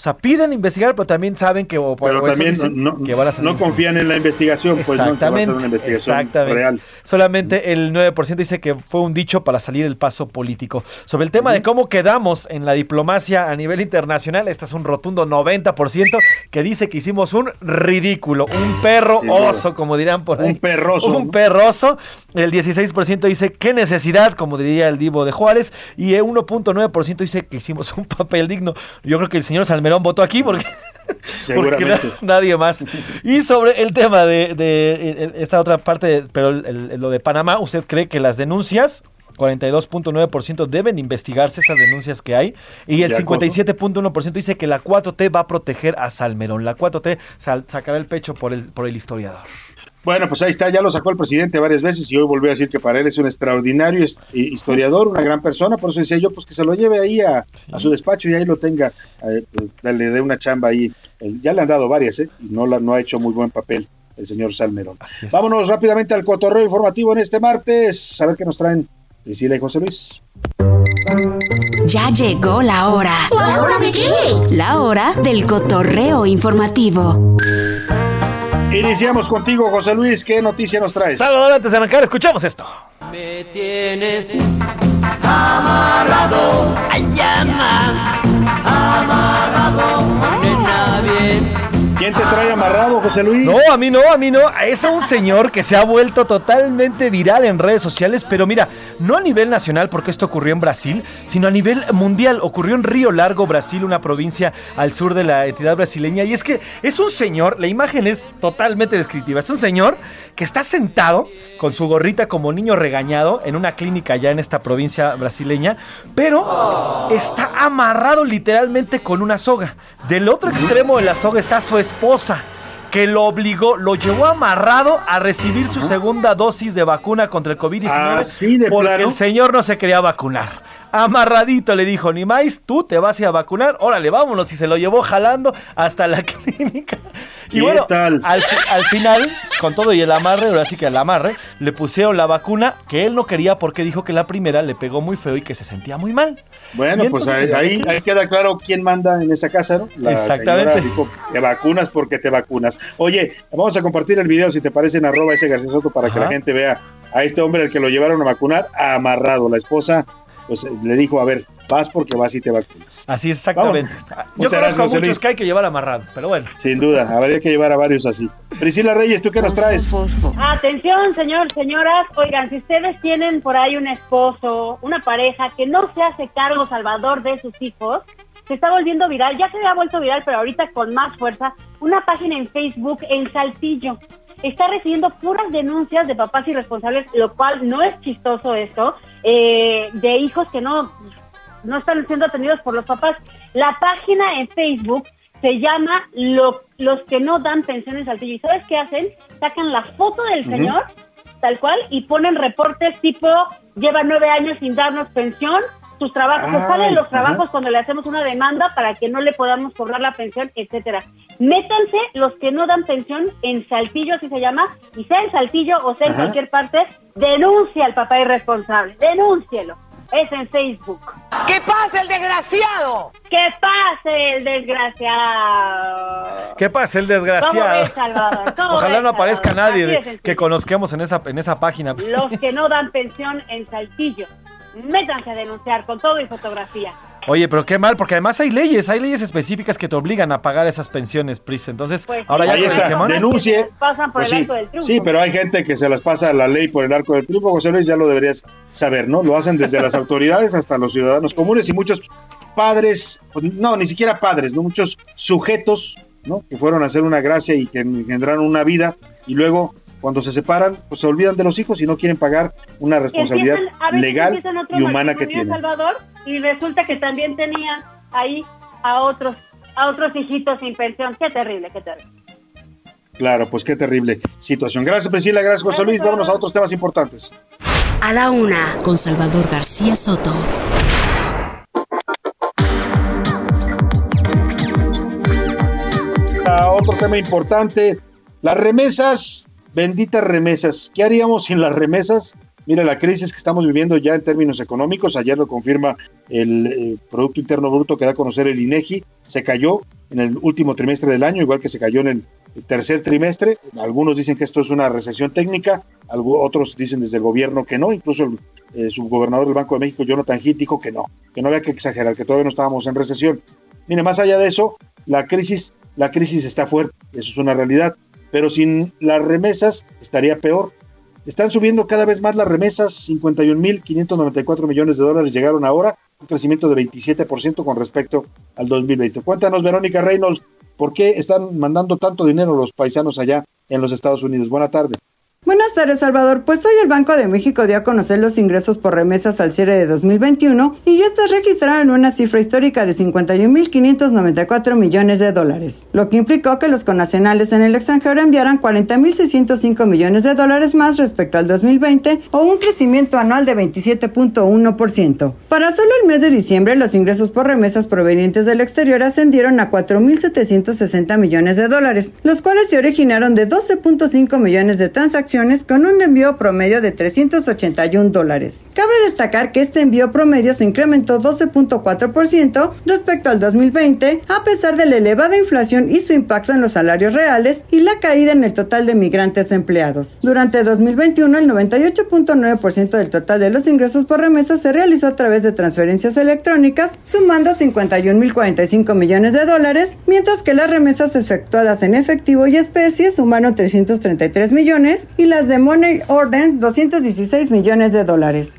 O sea, piden investigar, pero también saben que, o, Pero o también no, que van a salir no confían en la investigación, pues no, que va a ser una investigación exactamente. real. Solamente el 9% dice que fue un dicho para salir el paso político. Sobre el tema de cómo quedamos en la diplomacia a nivel internacional, este es un rotundo 90% que dice que hicimos un ridículo, un perro oso, como dirán por ahí. Un perroso, Un perroso. El 16% dice qué necesidad, como diría el divo de Juárez. Y el 1.9% dice que hicimos un papel digno. Yo creo que el señor Salmerón votó aquí porque porque Seguramente. nadie más. Y sobre el tema de, de, eh, esta otra parte, pero el- el- lo de Panamá, ¿usted cree que las denuncias 42.9% deben investigarse estas denuncias que hay y el De acuerdo. 57.1% dice que la 4T va a proteger a Salmerón. La 4T sal- sacará el pecho por el, por el historiador. Bueno, pues ahí está, ya lo sacó el presidente varias veces y hoy volvió a decir que para él es un extraordinario his- historiador, una gran persona, por eso decía yo, pues que se lo lleve ahí a, a su despacho y ahí lo tenga, eh, pues, le dé una chamba ahí. Ya le han dado varias, ¿eh? Y no, la, no ha hecho muy buen papel el señor Salmerón. Vámonos rápidamente al cotorreo informativo en este martes, a ver qué nos traen Priscila y José Luis. Ya llegó la hora. ¿La hora de qué? La hora del cotorreo informativo. Iniciamos contigo, José Luis, ¿qué noticia nos traes? Salvador, antes de arrancar, escuchamos esto. Me tienes amarrado, ay, llama, bien. ¿Quién te trae amarrado, José Luis? No, a mí no, a mí no. Es un señor que se ha vuelto totalmente viral en redes sociales, pero mira, no a nivel nacional, porque esto ocurrió en Brasil, sino a nivel mundial. Ocurrió en Río Largo, Brasil, una provincia al sur de la entidad brasileña. Y es que es un señor, la imagen es totalmente descriptiva. Es un señor que está sentado con su gorrita como niño regañado en una clínica allá en esta provincia brasileña, pero está amarrado literalmente con una soga. Del otro extremo de la soga está su esposa que lo obligó, lo llevó amarrado a recibir su segunda dosis de vacuna contra el COVID-19 Así de porque plano. el señor no se quería vacunar. Amarradito le dijo, ni más, tú te vas a ir a vacunar, órale, vámonos. Y se lo llevó jalando hasta la clínica. Y ¿Qué bueno, tal? Al, fi- al final, con todo y el amarre, ahora sí que el amarre, le pusieron la vacuna que él no quería porque dijo que la primera le pegó muy feo y que se sentía muy mal. Bueno, pues ahí, ahí, ahí queda claro quién manda en esa casa, ¿no? La Exactamente. dijo, te vacunas porque te vacunas. Oye, vamos a compartir el video, si te parece, en arroba ese García Soto para que la gente vea a este hombre al que lo llevaron a vacunar amarrado. La esposa, pues le dijo, a ver, vas porque vas y te vacunas. Así es exactamente. Vamos. Yo Muchas conozco gracias, a José muchos que hay que llevar amarrados, pero bueno. Sin duda, habría que llevar a varios así. Priscila Reyes, ¿tú qué nos traes? Atención, señor, señoras. Oigan, si ustedes tienen por ahí un esposo, una pareja que no se hace cargo, Salvador, de sus hijos, se está volviendo viral. Ya se había vuelto viral, pero ahorita con más fuerza. Una página en Facebook en Saltillo. Está recibiendo puras denuncias de papás irresponsables, lo cual no es chistoso esto, eh, de hijos que no, no están siendo atendidos por los papás. La página en Facebook se llama Lo- Los que no dan pensión en Saltillo. ¿Y sabes qué hacen? Sacan la foto del señor, tal cual, y ponen reportes tipo, lleva nueve años sin darnos pensión, sus trabajos, Ay, salen los ajá. trabajos cuando le hacemos una demanda para que no le podamos cobrar la pensión, etcétera. Métanse los que no dan pensión en Saltillo, así se llama, y sea en Saltillo o sea en Ajá. cualquier parte, denuncia al papá irresponsable, denúncielo. Es en Facebook. ¡Que pase el desgraciado! ¡Que pase el desgraciado! ¿Qué pasa, el ¿Cómo desgraciado? ves, Salvador? ¿Cómo Ojalá ves, no aparezca Salvador? nadie de- que conozcamos en esa, en esa página. Los que no dan pensión en Saltillo, métanse a denunciar con todo y fotografía. Oye, pero qué mal, porque además hay leyes, hay leyes específicas que te obligan a pagar esas pensiones, Pris. Entonces, ahora ya Ahí está, denuncie. Pasan por Pues el sí, arco del triunfo. sí, pero hay gente que se las pasa la ley por el arco del triunfo, José Luis, ya lo deberías saber, ¿no? Lo hacen desde las autoridades hasta los ciudadanos comunes y muchos padres, pues, no, ni siquiera padres, no muchos sujetos, ¿no? Que fueron a hacer una gracia y que engendraron una vida y luego cuando se separan, pues se olvidan de los hijos y no quieren pagar una responsabilidad Empiezan- legal y humana que tienen. Salvador, y resulta que también tenía ahí a otros a otros hijitos sin pensión. Qué terrible, qué terrible. Claro, pues qué terrible situación. Gracias Priscila, gracias José Luis, vámonos a otros temas importantes. A la una, con Salvador García Soto. A otro tema importante, las remesas, benditas remesas. ¿Qué haríamos sin las remesas? Mira, la crisis que estamos viviendo ya en términos económicos, ayer lo confirma el eh, Producto Interno Bruto que da a conocer el INEGI, se cayó en el último trimestre del año, igual que se cayó en el tercer trimestre. Algunos dicen que esto es una recesión técnica, otros dicen desde el gobierno que no, incluso el eh, subgobernador del Banco de México, Jonathan Heath, dijo que no, que no había que exagerar, que todavía no estábamos en recesión. Mire, más allá de eso, la crisis, la crisis está fuerte, eso es una realidad, pero sin las remesas estaría peor. Están subiendo cada vez más las remesas, 51.594 millones de dólares llegaron ahora, un crecimiento de 27% con respecto al 2020. Cuéntanos, Verónica Reynolds, ¿por qué están mandando tanto dinero los paisanos allá en los Estados Unidos? Buena tarde. Buenas tardes, Salvador. Pues hoy el Banco de México dio a conocer los ingresos por remesas al cierre de 2021 y estas registraron una cifra histórica de 51.594 millones de dólares, lo que implicó que los connacionales en el extranjero enviaran 40.605 millones de dólares más respecto al 2020 o un crecimiento anual de 27.1%. Para solo el mes de diciembre, los ingresos por remesas provenientes del exterior ascendieron a 4.760 millones de dólares, los cuales se originaron de 12.5 millones de transacciones con un envío promedio de 381 dólares. Cabe destacar que este envío promedio se incrementó 12.4% respecto al 2020, a pesar de la elevada inflación y su impacto en los salarios reales y la caída en el total de migrantes empleados. Durante 2021, el 98.9% del total de los ingresos por remesas se realizó a través de transferencias electrónicas, sumando 51.045 millones de dólares, mientras que las remesas efectuadas en efectivo y especie sumaron 333 millones y las de Money Order 216 millones de dólares.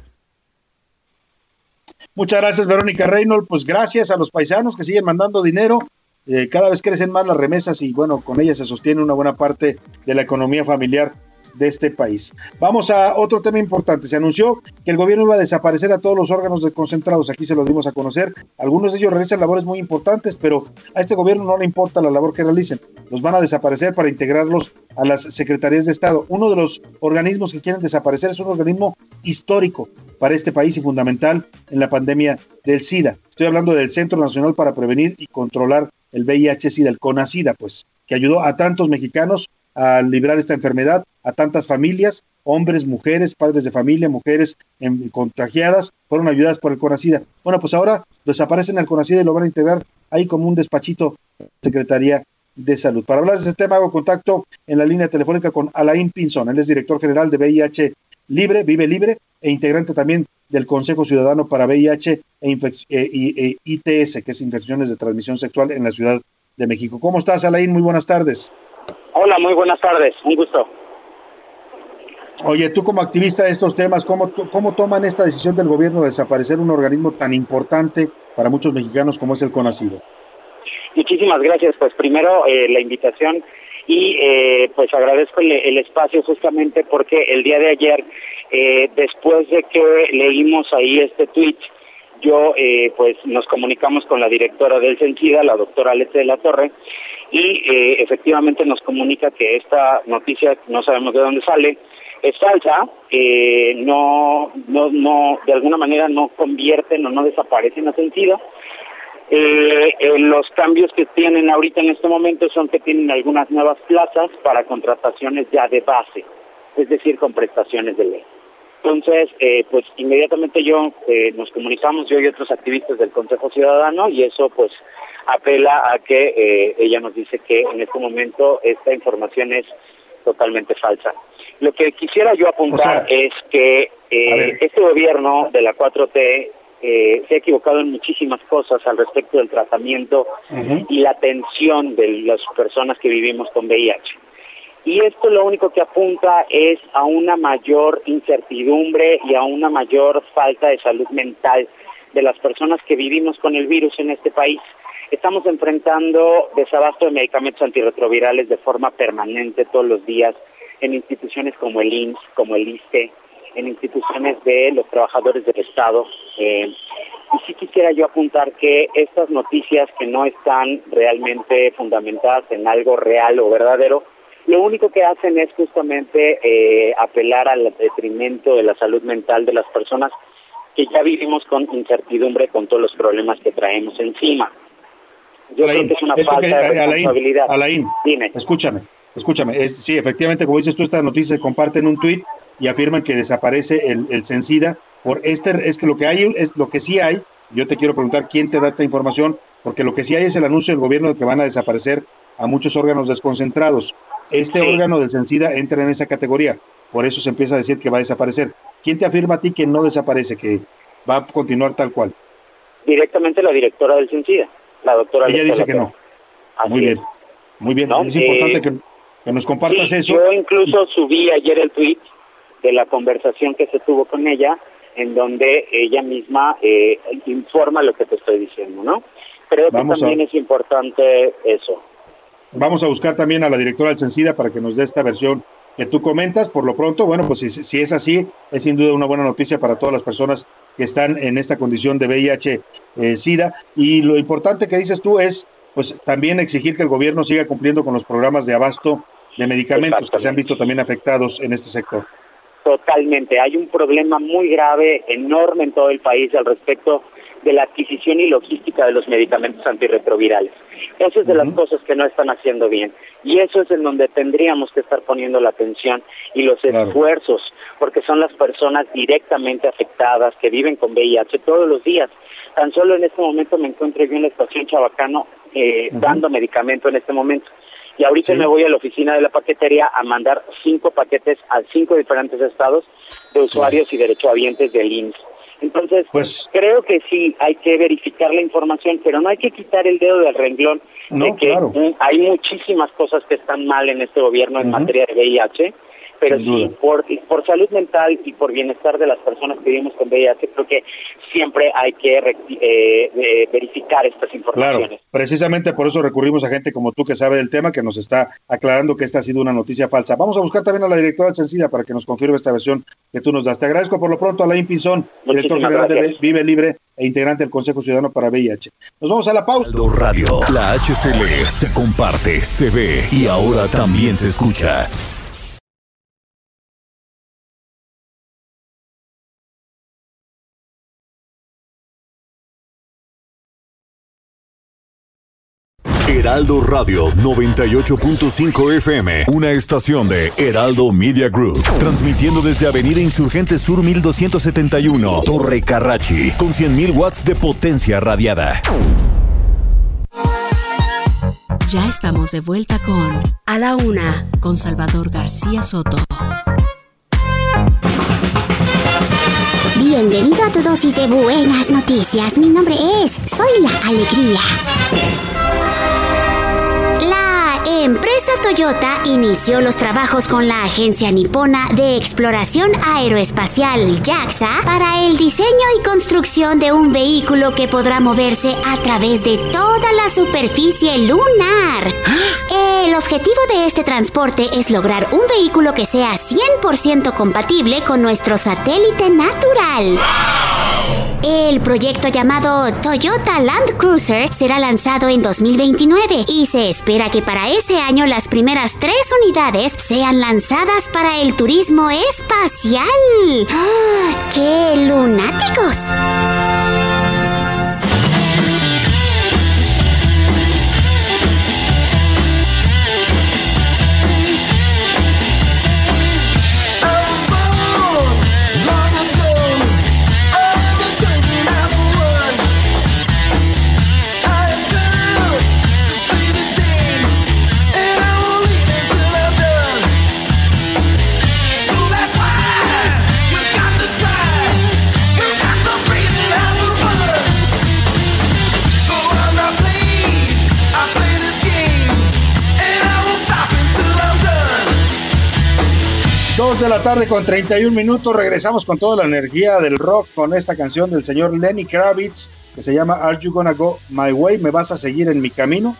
Muchas gracias, Verónica Reynolds. Pues gracias a los paisanos que siguen mandando dinero. Eh, cada vez crecen más las remesas y bueno, con ellas se sostiene una buena parte de la economía familiar de este país. Vamos a otro tema importante. Se anunció que el gobierno iba a desaparecer a todos los órganos desconcentrados. Aquí se los dimos a conocer. Algunos de ellos realizan labores muy importantes, pero a este gobierno no le importa la labor que realicen. Los van a desaparecer para integrarlos a las secretarías de Estado. Uno de los organismos que quieren desaparecer es un organismo histórico para este país y fundamental en la pandemia del SIDA. Estoy hablando del Centro Nacional para Prevenir y Controlar el VIH-SIDA, el CONACIDA, pues, que ayudó a tantos mexicanos a librar esta enfermedad, a tantas familias, hombres, mujeres, padres de familia, mujeres em, contagiadas, fueron ayudadas por el CONACIDA. Bueno, pues ahora desaparecen el CONACIDA y lo van a integrar ahí como un despachito de Secretaría de Salud. Para hablar de ese tema hago contacto en la línea telefónica con Alain Pinzón, él es director general de VIH Libre, Vive Libre, e integrante también del Consejo Ciudadano para VIH e, e- e ITS, que es Infecciones de Transmisión Sexual en la Ciudad de México. ¿Cómo estás, Alain? Muy buenas tardes. Hola, muy buenas tardes, un gusto. Oye, tú como activista de estos temas, ¿cómo, ¿cómo toman esta decisión del gobierno de desaparecer un organismo tan importante para muchos mexicanos como es el CONACIDO? Muchísimas gracias, pues primero eh, la invitación y eh, pues agradezco el, el espacio justamente porque el día de ayer, eh, después de que leímos ahí este tweet, yo eh, pues nos comunicamos con la directora del CENSIDA, la doctora Alete de la Torre, y eh, efectivamente nos comunica que esta noticia, no sabemos de dónde sale, es falsa, eh, no, no, no, de alguna manera no convierten o no desaparecen a sentido. Eh, eh, los cambios que tienen ahorita en este momento son que tienen algunas nuevas plazas para contrataciones ya de base, es decir, con prestaciones de ley. Entonces, eh, pues inmediatamente yo eh, nos comunicamos, yo y otros activistas del Consejo Ciudadano, y eso pues apela a que eh, ella nos dice que en este momento esta información es totalmente falsa. Lo que quisiera yo apuntar O sea, es que eh, este gobierno de la 4T eh, se ha equivocado en muchísimas cosas al respecto del tratamiento y la atención de las personas que vivimos con VIH. Y esto lo único que apunta es a una mayor incertidumbre y a una mayor falta de salud mental de las personas que vivimos con el virus en este país. Estamos enfrentando desabasto de medicamentos antirretrovirales de forma permanente todos los días en instituciones como el IMSS, como el ISTE, en instituciones de los trabajadores del Estado. Eh, y sí quisiera yo apuntar que estas noticias que no están realmente fundamentadas en algo real o verdadero, lo único que hacen es justamente eh, apelar al detrimento de la salud mental de las personas que ya vivimos con incertidumbre con todos los problemas que traemos encima. Yo creo que es una esto falta que- de Alain, responsabilidad. Alain, Dime. escúchame, escúchame. Es- sí, efectivamente, como dices tú, esta noticia se comparte en un tuit y afirman que desaparece el, el Censida por este, es que lo que hay, es lo que sí hay, yo te quiero preguntar quién te da esta información, porque lo que sí hay es el anuncio del gobierno de que van a desaparecer a muchos órganos desconcentrados. Este órgano del Censida entra en esa categoría, por eso se empieza a decir que va a desaparecer. ¿Quién te afirma a ti que no desaparece, que va a continuar tal cual? Directamente la directora del CENSIDA, la doctora Ella dice que no. Así Muy bien, muy bien. No, es importante eh, que, que nos compartas Sí, eso. Yo incluso subí ayer el tweet de la conversación que se tuvo con ella, en donde ella misma eh, informa lo que te estoy diciendo, ¿no? Creo que Vamos a- también es importante eso. Vamos a buscar también a la directora del Censida para que nos dé esta versión que tú comentas. Por lo pronto, bueno, pues si, si es así, es sin duda una buena noticia para todas las personas que están en esta condición de VIH-Sida. y lo importante que dices tú es, pues también exigir que el gobierno siga cumpliendo con los programas de abasto de medicamentos que se han visto también afectados en este sector. Totalmente. Hay un problema muy grave, enorme en todo el país al respecto de la adquisición y logística de los medicamentos antirretrovirales. Eso es de las cosas que no están haciendo bien. Y eso es en donde tendríamos que estar poniendo la atención y los esfuerzos, porque son las personas directamente afectadas que viven con VIH todos los días. Tan solo en este momento me encuentro yo en la estación Chabacano eh, dando medicamento en este momento. Y ahorita me voy a la oficina de la paquetería a mandar cinco paquetes a cinco diferentes estados de usuarios y derechohabientes del IMSS. Entonces, Pues creo que sí hay que verificar la información, pero no hay que quitar el dedo del renglón No, de que claro. hay muchísimas cosas que están mal en este gobierno en materia de VIH, pero sí, por, por salud mental y por bienestar de las personas que vivimos con VIH, creo que siempre hay que eh, eh, verificar estas Claro, informaciones. precisamente por eso recurrimos a gente como tú que sabe del tema, que nos está aclarando que esta ha sido una noticia falsa. Vamos a buscar también a la directora del Sencilla para que nos confirme esta versión que tú nos das. Te agradezco por lo pronto, Alain Pinzón, director Muchísimas general de. Vive Libre e integrante del Consejo Ciudadano para VIH. Nos vamos a la pausa. Radio. La HCL se comparte, se ve y ahora también se escucha. Heraldo Radio 98.5 FM, una estación de Heraldo Media Group, transmitiendo desde Avenida Insurgente Sur 1271, Torre Carrachi, con 100.000 watts de potencia radiada. Ya estamos de vuelta con A la Una con Salvador García Soto. Bienvenido a tu dosis de buenas noticias. Mi nombre es Soy la Alegría. Toyota inició los trabajos con la agencia nipona de exploración aeroespacial JAXA para el diseño y construcción de un vehículo que podrá moverse a través de toda la superficie lunar. El objetivo de este transporte es lograr un vehículo que sea 100% compatible con nuestro satélite natural. El proyecto llamado Toyota Land Cruiser será lanzado en 2029 y se espera que para ese año las primeras tres unidades sean lanzadas para el turismo espacial. ¡Ah! ¡Qué lunáticos! 2 de la tarde con 31 minutos. Regresamos con toda la energía del rock con esta canción del señor Lenny Kravitz que se llama Are You Gonna Go My Way? ¿Me vas a seguir en mi camino?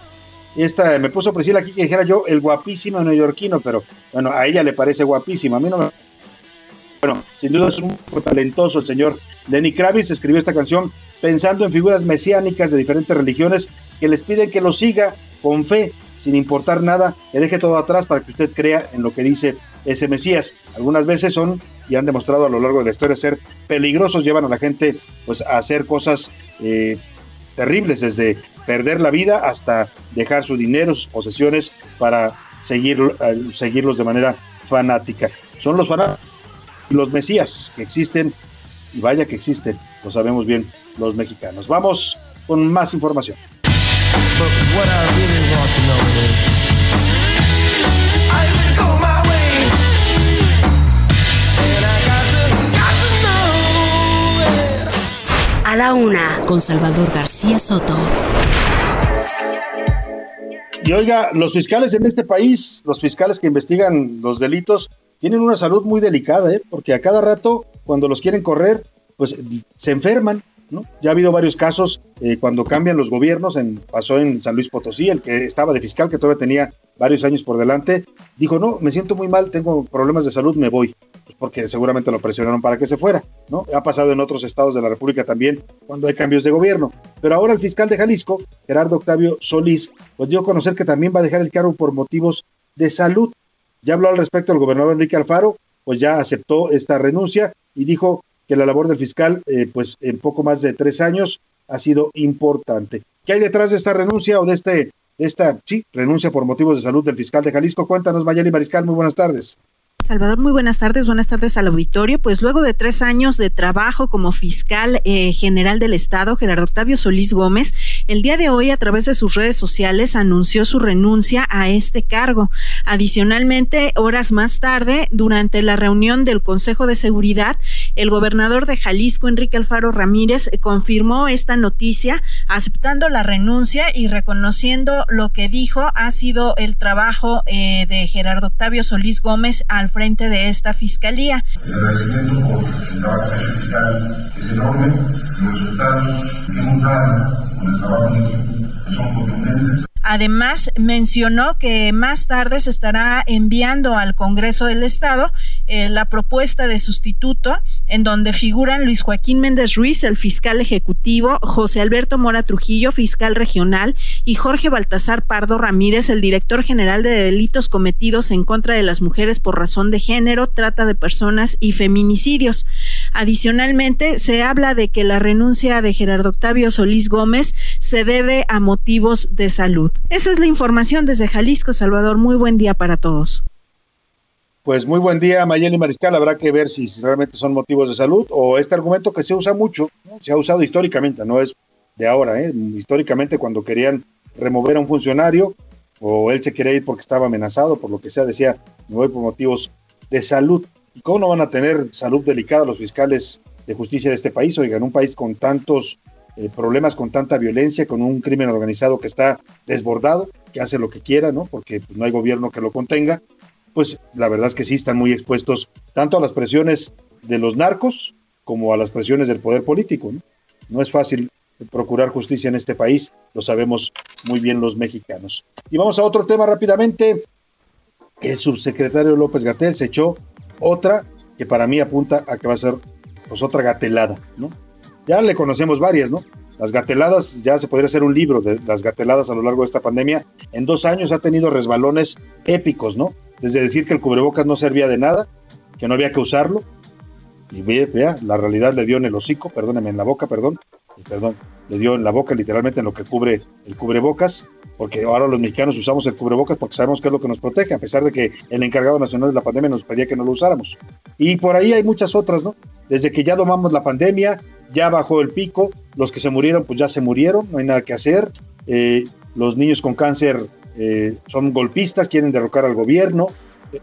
Esta me puso Priscila aquí que dijera yo el guapísimo neoyorquino, pero bueno, a ella le parece guapísimo. A mí no me. Bueno, sin duda es un talentoso el señor Lenny Kravitz. Escribió esta canción pensando en figuras mesiánicas de diferentes religiones que les piden que lo siga con fe sin importar nada, que deje todo atrás para que usted crea en lo que dice ese Mesías. Algunas veces son y han demostrado a lo largo de la historia ser peligrosos, llevan a la gente pues a hacer cosas eh, terribles, desde perder la vida hasta dejar su dinero, sus posesiones para seguir, eh, seguirlos de manera fanática. Son los fanáticos, los Mesías que existen, y vaya que existen, lo sabemos bien los mexicanos. Vamos con más información. A la una, con Salvador García Soto. Y oiga, los fiscales en este país, los fiscales que investigan los delitos, tienen una salud muy delicada, ¿eh? porque a cada rato, cuando los quieren correr, pues se enferman, Ya ha habido varios casos eh, cuando cambian los gobiernos, pasó en San Luis Potosí, el que estaba de fiscal, que todavía tenía varios años por delante, dijo, no, me siento muy mal, tengo problemas de salud, me voy porque seguramente lo presionaron para que se fuera. Ha pasado en otros estados de la República también cuando hay cambios de gobierno. Pero ahora el fiscal de Jalisco, Gerardo Octavio Solís, pues dio a conocer que también va a dejar el cargo por motivos de salud. Ya habló al respecto el gobernador Enrique Alfaro, pues ya aceptó esta renuncia y dijo que la labor del fiscal, eh, pues en poco más de tres años, ha sido importante. ¿Qué hay detrás de esta renuncia o de este, de esta, sí, renuncia por motivos de salud del fiscal de Jalisco? Cuéntanos, Mayeli Mariscal, muy buenas tardes. Salvador, muy buenas tardes. Buenas tardes al auditorio. Pues luego de tres años de trabajo como fiscal eh, general del Estado, Gerardo Octavio Solís Gómez, el día de hoy a través de sus redes sociales anunció su renuncia a este cargo. Adicionalmente, horas más tarde, durante la reunión del Consejo de Seguridad, el gobernador de Jalisco, Enrique Alfaro Ramírez, confirmó esta noticia, aceptando la renuncia y reconociendo lo que dijo ha sido el trabajo eh, de Gerardo Octavio Solís Gómez al frente de esta fiscalía. El agradecimiento por el trabajo del fiscal es enorme, los resultados con el trabajo en equipo son contundentes. Además, mencionó que más tarde se estará enviando al Congreso del Estado eh, la propuesta de sustituto en donde figuran Luis Joaquín Méndez Ruiz, el fiscal ejecutivo, José Alberto Mora Trujillo, fiscal regional, y Jorge Baltasar Pardo Ramírez, el director general de delitos cometidos en contra de las mujeres por razón de género, trata de personas y feminicidios. Adicionalmente, se habla de que la renuncia de Gerardo Octavio Solís Gómez se debe a motivos de salud. Esa es la información desde Jalisco, Salvador. Muy buen día para todos. Pues muy buen día, Mayeli Mariscal. Habrá que ver si realmente son motivos de salud o este argumento que se usa mucho, se ha usado históricamente, no es de ahora, ¿eh? históricamente cuando querían remover a un funcionario o él se quería ir porque estaba amenazado, por lo que sea, decía, me voy por motivos de salud. ¿Y cómo no van a tener salud delicada los fiscales de justicia de este país? Oigan, un país con tantos eh, problemas, con tanta violencia, con un crimen organizado que está desbordado, que hace lo que quiera, ¿no? Porque pues, no hay gobierno que lo contenga pues la verdad es que sí están muy expuestos tanto a las presiones de los narcos como a las presiones del poder político. No, es fácil procurar justicia en este país, lo sabemos muy bien los mexicanos. Y vamos a otro tema rápidamente. El subsecretario López Gatel se echó otra que para mí apunta a que va a ser pues otra gatelada, ¿no? Ya le conocemos varias, ¿no? Las gateladas, ya se podría hacer un libro de las gateladas a lo largo de esta pandemia. En dos años ha tenido resbalones épicos, ¿no? desde decir que el cubrebocas no servía de nada, que no había que usarlo, y vea, la realidad le dio en el hocico, perdóneme, en la boca, perdón, perdón, le dio en la boca literalmente en lo que cubre el cubrebocas, porque ahora los mexicanos usamos el cubrebocas porque sabemos que es lo que nos protege, a pesar de que el encargado nacional de la pandemia nos pedía que no lo usáramos. Y por ahí hay muchas otras, ¿no? Desde que ya domamos la pandemia, ya bajó el pico, los que se murieron, pues ya se murieron, no hay nada que hacer, eh, los niños con cáncer eh, son golpistas, quieren derrocar al gobierno,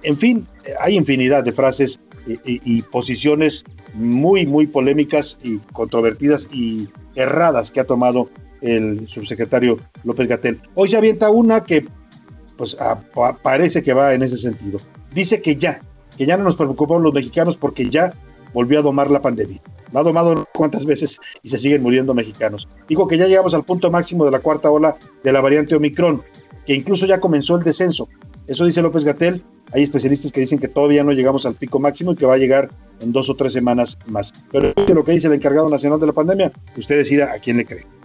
en fin, hay infinidad de frases y, posiciones muy, muy polémicas y controvertidas y erradas que ha tomado el subsecretario López Gatel. Hoy se avienta una que pues parece que va en ese sentido. Dice que ya, que ya no nos preocupamos los mexicanos porque ya volvió a domar la pandemia. La ha domado cuántas veces y se siguen muriendo mexicanos. Dijo que ya llegamos al punto máximo de la cuarta ola de la variante Omicron, que incluso ya comenzó el descenso. Eso dice López Gatel. Hay especialistas que dicen que todavía no llegamos al pico máximo y que va a llegar en dos o tres semanas más. Pero lo que dice el encargado nacional de la pandemia, usted decida a quién le cree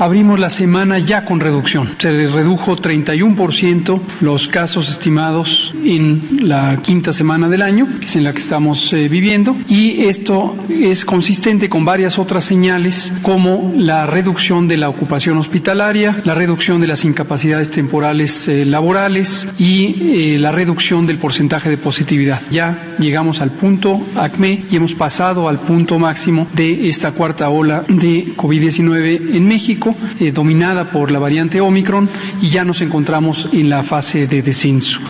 abrimos la semana ya con reducción. Se redujo 31% los casos estimados en la quinta semana del año, que es en la que estamos eh, viviendo, y esto es consistente con varias otras señales como la reducción de la ocupación hospitalaria, la reducción de las incapacidades temporales eh, laborales y eh, la reducción del porcentaje de positividad. Ya llegamos al punto ACME y hemos pasado al punto máximo de esta cuarta ola de COVID-19 en México eh, dominada por la variante Omicron, y ya nos encontramos en la fase de descenso.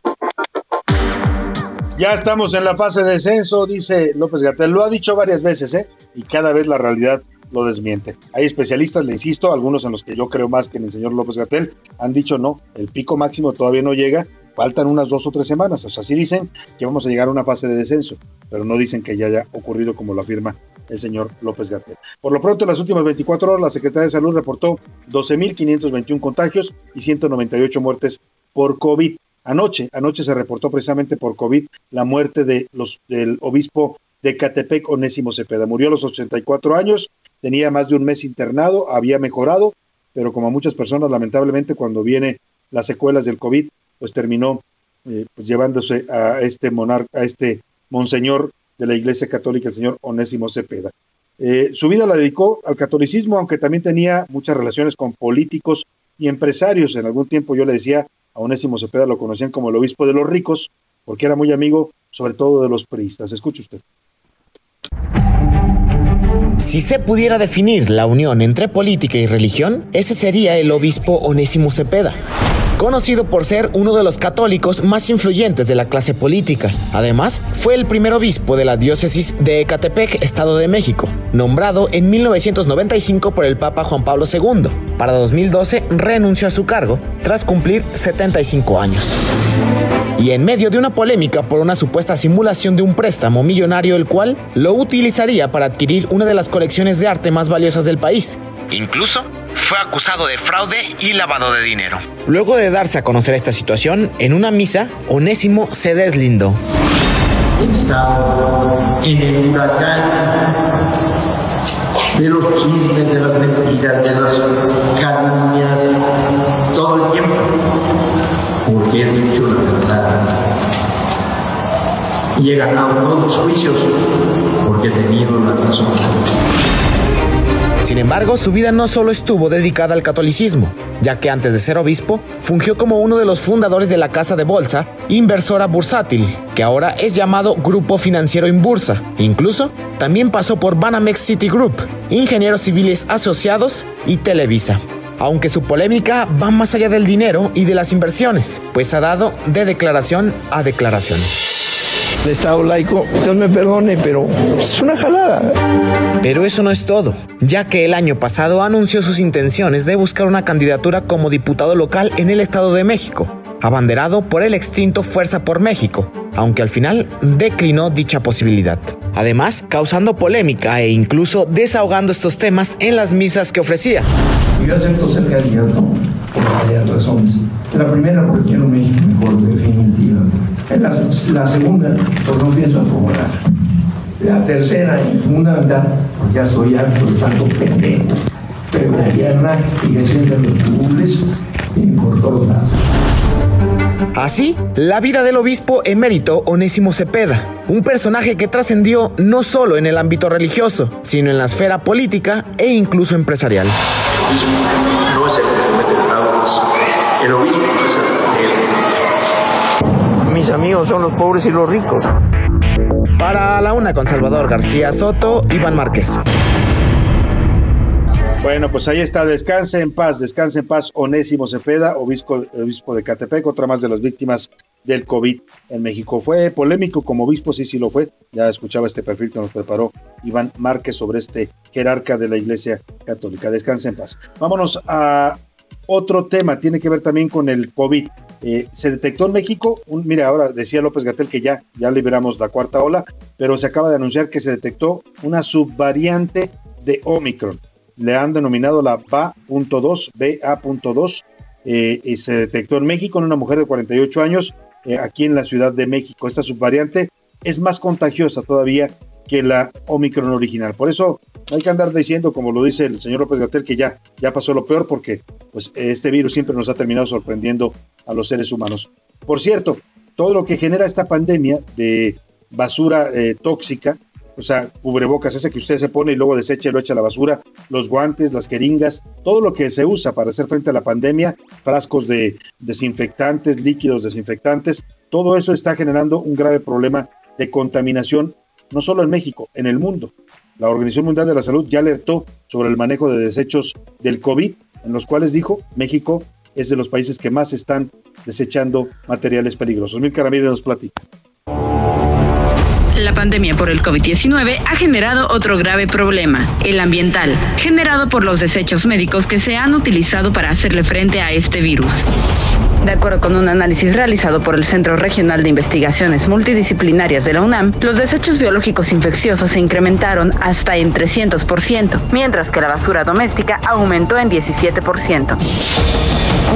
Ya estamos en la fase de descenso, dice López Gatel. Lo ha dicho varias veces, ¿eh? Y cada vez la realidad lo desmiente. Hay especialistas, le insisto, algunos en los que yo creo más que en el señor López Gatel, han dicho no, el pico máximo todavía no llega, faltan unas dos o tres semanas. O sea, sí dicen que vamos a llegar a una fase de descenso, pero no dicen que ya haya ocurrido como lo afirma el señor López Gatel. Por lo pronto, en las últimas 24 horas, la Secretaría de Salud reportó 12.521 contagios y 198 muertes por COVID. Anoche, anoche se reportó precisamente por COVID la muerte de los, del obispo de Catepec, Onésimo Cepeda. Murió a los 84 años, tenía más de un mes internado, había mejorado, pero como a muchas personas, lamentablemente, cuando viene las secuelas del COVID, pues terminó eh, pues llevándose a este monarca, a este monseñor de la Iglesia Católica, el señor Onésimo Cepeda. Eh, su vida la dedicó al catolicismo, aunque también tenía muchas relaciones con políticos y empresarios. En algún tiempo yo le decía a Onésimo Cepeda, lo conocían como el obispo de los ricos, porque era muy amigo sobre todo de los priistas. Escuche usted. Si se pudiera definir la unión entre política y religión, ese sería el obispo Onésimo Cepeda conocido por ser uno de los católicos más influyentes de la clase política. Además, fue el primer obispo de la diócesis de Ecatepec, Estado de México, nombrado en 1995 por el Papa Juan Pablo II. Para 2012 renunció a su cargo tras cumplir 75 años. Y en medio de una polémica por una supuesta simulación de un préstamo millonario, el cual lo utilizaría para adquirir una de las colecciones de arte más valiosas del país. Incluso fue acusado de fraude y lavado de dinero. Luego de darse a conocer esta situación, en una misa, Onésimo se deslindó. Estado en el huracán de los chismes, de las mentiras, de las calumnias, todo el tiempo, porque he dicho la verdad. Y he ganado todos los juicios porque he tenido la razón. Sin embargo, su vida no solo estuvo dedicada al catolicismo, ya que antes de ser obispo, fungió como uno de los fundadores de la casa de bolsa Inversora Bursátil, que ahora es llamado Grupo Financiero Inbursa. Incluso, también pasó por Banamex City Group, Ingenieros Civiles Asociados y Televisa. Aunque su polémica va más allá del dinero y de las inversiones, pues ha dado de declaración a declaración de Estado laico, Dios me perdone, pero es una jalada. Pero eso no es todo, ya que el año pasado anunció sus intenciones de buscar una candidatura como diputado local en el Estado de México, abanderado por el extinto Fuerza por México, aunque al final declinó dicha posibilidad. Además, causando polémica e incluso desahogando estos temas en las misas que ofrecía. Yo acepto ser candidato por varias razones. La primera, porque quiero México mejor, definitivamente. La, la segunda, porque no pienso acomodar. La tercera y fundamental, porque ya estoy harto de tanto pendejo, pero gobierna y que sienten los curules y por todos lados. Así, la vida del obispo emérito Onésimo Cepeda, un personaje que trascendió no solo en el ámbito religioso, sino en la esfera política e incluso empresarial. No es el que comete fraudes, el obispo es el Mis amigos son los pobres y los ricos. Para la una con Salvador García Soto, Iván Márquez. Bueno, pues ahí está, descanse en paz, descanse en paz Onésimo Cepeda, obispo, obispo de Catepec, otra más de las víctimas del COVID en México. Fue polémico como obispo, sí, sí lo fue. Ya escuchaba este perfil que nos preparó Iván Márquez sobre este jerarca de la Iglesia Católica. Descanse en paz. Vámonos a Otro tema tiene que ver también con el COVID. Eh, se detectó en México, un, mira, ahora decía López Gatel que ya, ya liberamos la cuarta ola, pero se acaba de anunciar que se detectó una subvariante de Omicron. Le han denominado la BA.2, BA.2, eh, y se detectó en México en una mujer de 48 años, eh, aquí en la Ciudad de México. Esta subvariante es más contagiosa todavía que la Omicron original. Por eso hay que andar diciendo, como lo dice el señor López Gatel, que ya, ya pasó lo peor porque pues, este virus siempre nos ha terminado sorprendiendo a los seres humanos. Por cierto, todo lo que genera esta pandemia de basura eh, tóxica, o sea, cubrebocas, ese que usted se pone y luego desecha y lo echa a la basura, los guantes, las jeringas, todo lo que se usa para hacer frente a la pandemia, frascos de desinfectantes, líquidos desinfectantes, todo eso está generando un grave problema de contaminación no solo en México, en el mundo. La Organización Mundial de la Salud ya alertó sobre el manejo de desechos del COVID, en los cuales dijo México es de los países que más están desechando materiales peligrosos. Mil Ramírez nos platica. La pandemia por el COVID-19 ha generado otro grave problema, el ambiental, generado por los desechos médicos que se han utilizado para hacerle frente a este virus. De acuerdo con un análisis realizado por el Centro Regional de Investigaciones Multidisciplinarias de la UNAM, los desechos biológicos infecciosos se incrementaron hasta en 300%, mientras que la basura doméstica aumentó en 17%.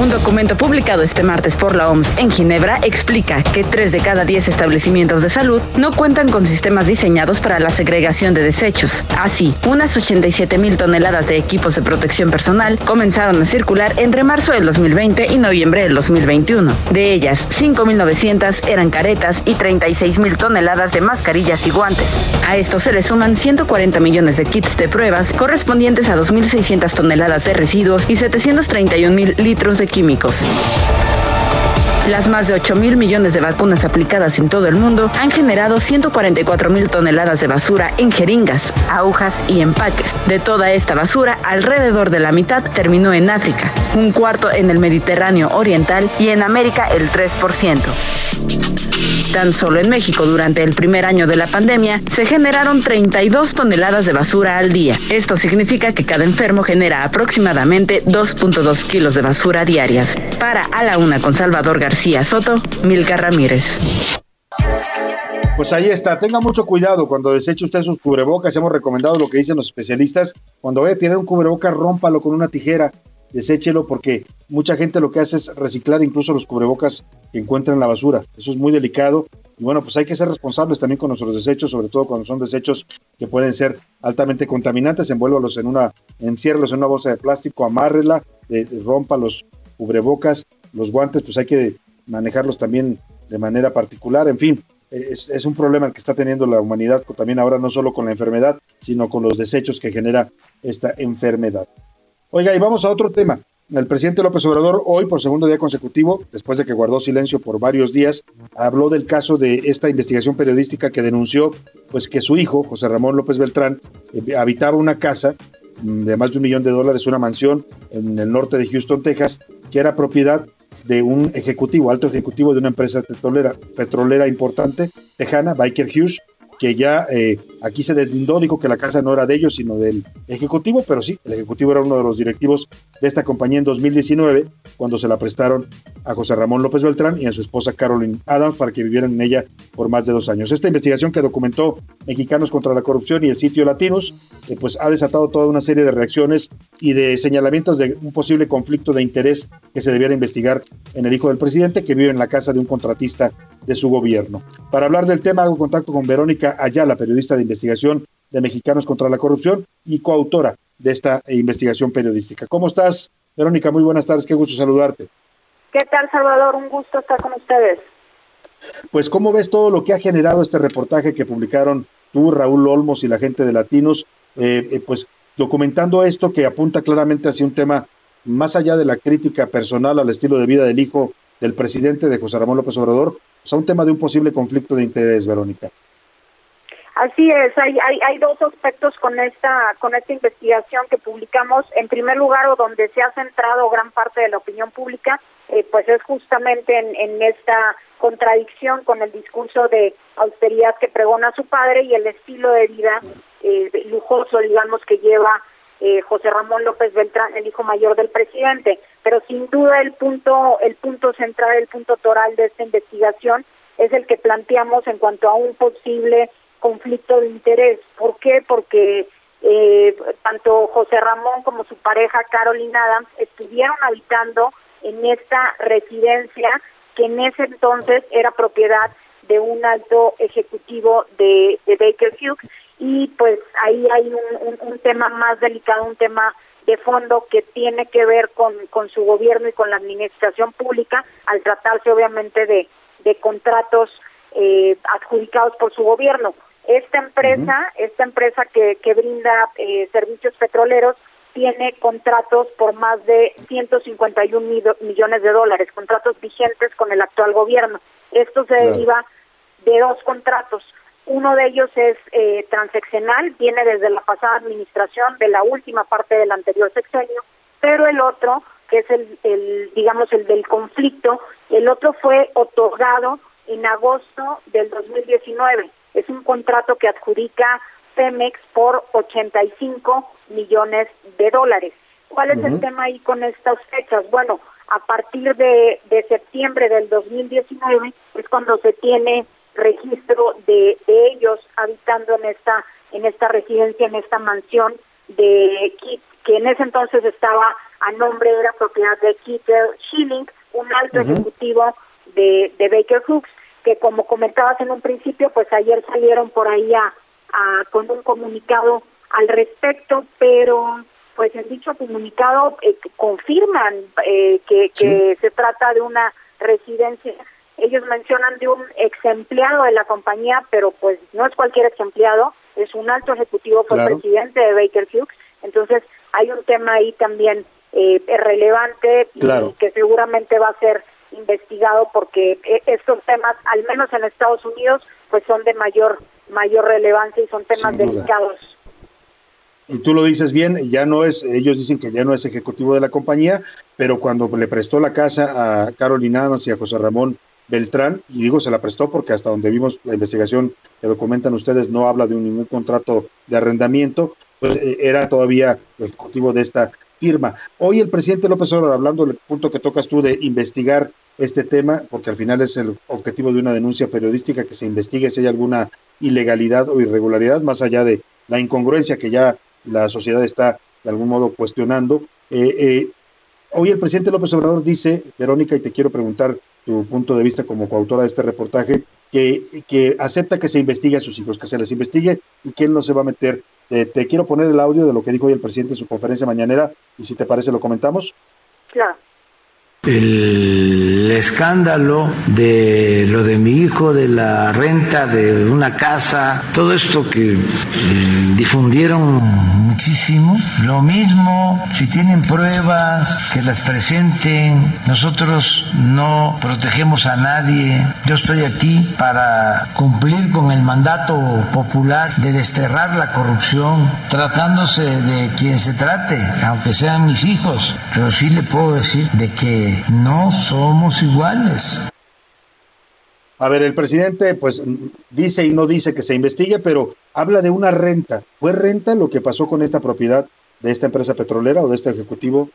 Un documento publicado este martes por la OMS en Ginebra explica que 3 de cada 10 establecimientos de salud no cuentan con sistemas diseñados para la segregación de desechos. Así, unas 87 mil toneladas de equipos de protección personal comenzaron a circular entre marzo del 2020 y noviembre del 2021. De ellas, 5.900 eran caretas y 36 mil toneladas de mascarillas y guantes. A esto se le suman 140 millones de kits de pruebas correspondientes a 2.600 toneladas de residuos y 731 mil litros de químicos. Las más de 8 mil millones de vacunas aplicadas en todo el mundo han generado 144 mil toneladas de basura en jeringas, agujas y empaques. De toda esta basura, alrededor de la mitad terminó en África, un cuarto en el Mediterráneo Oriental y en América el 3%. Tan solo en México durante el primer año de la pandemia se generaron 32 toneladas de basura al día. Esto significa que cada enfermo genera aproximadamente 2.2 kilos de basura diarias. Para A la Una con Salvador García Soto, Milka Ramírez. Pues ahí está, tenga mucho cuidado cuando deseche usted sus cubrebocas. Hemos recomendado lo que dicen los especialistas. Cuando vaya a tirar un cubrebocas, rómpalo con una tijera deséchelo porque mucha gente lo que hace es reciclar incluso los cubrebocas que encuentran en la basura. Eso es muy delicado y bueno, pues hay que ser responsables también con nuestros desechos, sobre todo cuando son desechos que pueden ser altamente contaminantes. Envuélvalos en una, enciérralos en una bolsa de plástico, amárrela, de, rompa los cubrebocas, los guantes, pues hay que manejarlos también de manera particular. En fin, es, es, un problema que está teniendo la humanidad también ahora, no solo con la enfermedad, sino con los desechos que genera esta enfermedad. Oiga, y vamos a otro tema. El presidente López Obrador hoy, por segundo día consecutivo, después de que guardó silencio por varios días, habló del caso de esta investigación periodística que denunció pues que su hijo, José Ramón López Beltrán, eh, habitaba una casa mm, de más de un millón de dólares, una mansión en el norte de Houston, Texas, que era propiedad de un ejecutivo, alto ejecutivo de una empresa petrolera, petrolera importante, tejana, Biker Hughes, que ya eh, aquí se deslindó, dijo que la casa no era de ellos, sino del ejecutivo, pero sí, el ejecutivo era uno de los directivos de esta compañía en 2019, cuando se la prestaron a José Ramón López Beltrán y a su esposa Carolyn Adams para que vivieran en ella por más de dos años. Esta investigación que documentó Mexicanos contra la Corrupción y el sitio Latinos, eh, pues ha desatado toda una serie de reacciones y de señalamientos de un posible conflicto de interés que se debiera investigar en el hijo del presidente que vive en la casa de un contratista de su gobierno. Para hablar del tema hago contacto con Verónica Ayala, periodista de investigación de Mexicanos contra la Corrupción y coautora de esta investigación periodística. ¿Cómo estás, Verónica? Muy buenas tardes, qué gusto saludarte. ¿Qué tal, Salvador? Un gusto estar con ustedes. Pues, ¿cómo ves todo lo que ha generado este reportaje que publicaron tú, Raúl Olmos y la gente de Latinos? Eh, eh, pues documentando esto que apunta claramente hacia un tema más allá de la crítica personal al estilo de vida del hijo del presidente de José Ramón López Obrador, pues a un tema de un posible conflicto de interés, Verónica. Así es, hay, hay, hay dos aspectos con esta, con esta investigación que publicamos. En primer lugar, o donde se ha centrado gran parte de la opinión pública, eh, pues es justamente en, en esta contradicción con el discurso de austeridad que pregona su padre y el estilo de vida eh, lujoso, digamos, que lleva eh, José Ramón López Beltrán, el hijo mayor del presidente. Pero sin duda el punto, el punto central, el punto toral de esta investigación es el que planteamos en cuanto a un posible conflicto de interés. ¿Por qué? Porque eh, tanto José Ramón como su pareja Carolina Adams estuvieron habitando en esta residencia que en ese entonces era propiedad de un alto ejecutivo de, Baker Hughes y pues ahí hay un, un, tema más delicado, un tema de fondo que tiene que ver con, con su gobierno y con la administración pública al tratarse obviamente de, de contratos eh, adjudicados por su gobierno. Esta empresa, esta empresa que, que brinda eh, servicios petroleros, tiene contratos por más de 151 millones de dólares, contratos vigentes con el actual gobierno. Esto se deriva de dos contratos. Uno de ellos es eh, transeccional, viene desde la pasada administración, de la última parte del anterior sexenio, pero el otro, que es el, el digamos, el del conflicto, el otro fue otorgado en agosto del 2019 es un contrato que adjudica Pemex por 85 millones de dólares. ¿Cuál es el tema ahí con estas fechas? Bueno, a partir de, de septiembre del 2019 es cuando se tiene registro de, ellos habitando en esta en esta residencia, en esta mansión de Kit, que en ese entonces estaba a nombre de la propiedad de Keith Schilling, un alto ejecutivo de, de Baker Hooks que como comentabas en un principio, pues ayer salieron por ahí a, con un comunicado al respecto, pero pues en dicho comunicado eh, confirman eh, que, que se trata de una residencia. Ellos mencionan de un ex empleado de la compañía, pero pues no es cualquier ex empleado, es un alto ejecutivo, fue presidente de Baker Hughes. Entonces hay un tema ahí también eh, relevante y que seguramente va a ser investigado porque e, estos temas, al menos en Estados Unidos, pues son de mayor mayor relevancia y son temas delicados. Y tú lo dices bien, ya no es, ellos dicen que ya no es ejecutivo de la compañía, pero cuando le prestó la casa a Carolina Adams y a José Ramón Beltrán, y digo se la prestó porque hasta donde vimos la investigación que documentan ustedes no habla de ningún contrato de arrendamiento, pues eh, era todavía ejecutivo de esta firma. Hoy el presidente López Obrador, hablando del punto que tocas tú de investigar este tema, porque al final es el objetivo de una denuncia periodística que se investigue si hay alguna ilegalidad o irregularidad, más allá de la incongruencia que ya la sociedad está de algún modo cuestionando. Eh, eh, hoy el presidente López Obrador dice, Verónica, y te quiero preguntar tu punto de vista como coautora de este reportaje, que, que acepta que se investigue a sus hijos, que se les investigue y que él no se va a meter. Te quiero poner el audio de lo que dijo hoy el presidente en su conferencia mañanera y si te parece lo comentamos. Claro el escándalo de lo de mi hijo, de la renta de una casa, todo esto que eh, difundieron muchísimo. Lo mismo, si tienen pruebas, que las presenten. Nosotros no protegemos a nadie. Yo estoy aquí para cumplir con el mandato popular de desterrar la corrupción, tratándose de quien se trate, aunque sean mis hijos. Pero sí le puedo decir de que no somos iguales. A ver, el presidente pues dice y no dice que se investigue, pero habla de una renta. ¿Fue renta lo que pasó con esta propiedad de esta empresa petrolera o de este ejecutivo?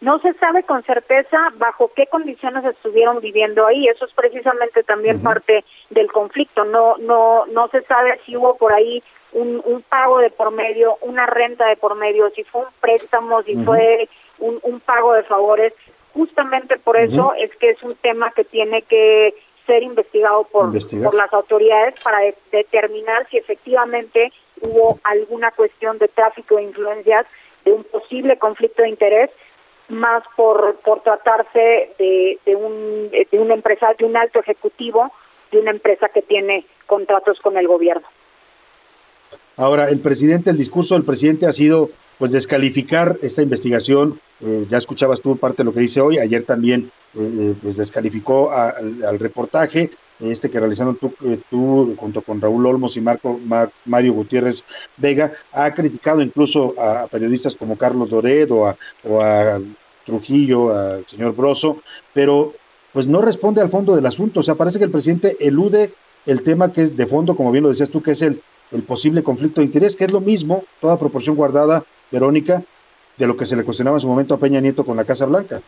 No se sabe con certeza bajo qué condiciones estuvieron viviendo ahí. Eso es precisamente también parte del conflicto. No, no, no se sabe si hubo por ahí un, un pago de por medio, una renta de por medio, si fue un préstamo, si fue un, un pago de favores. Justamente por eso es que es un tema que tiene que ser investigado por, por las autoridades para determinar si efectivamente hubo alguna cuestión de tráfico de influencias, de un posible conflicto de interés, más por, por tratarse de, de, un, de una empresa, de un alto ejecutivo, de una empresa que tiene contratos con el gobierno. Ahora, el presidente, el discurso del presidente ha sido pues descalificar esta investigación. Eh, ya escuchabas tú parte de lo que dice hoy. Ayer también eh, eh, pues descalificó al reportaje este que realizaron tú, tú, junto con Raúl Olmos y Marco Mario Gutiérrez Vega. Ha criticado incluso a, periodistas como Carlos Dored o a, o a Trujillo, al señor Broso, pero pues no responde al fondo del asunto. O sea, parece que el presidente elude el tema que es de fondo, como bien lo decías tú, que es el el posible conflicto de interés, que es lo mismo, toda proporción guardada, Verónica, de lo que se le cuestionaba en su momento a Peña Nieto con la Casa Blanca.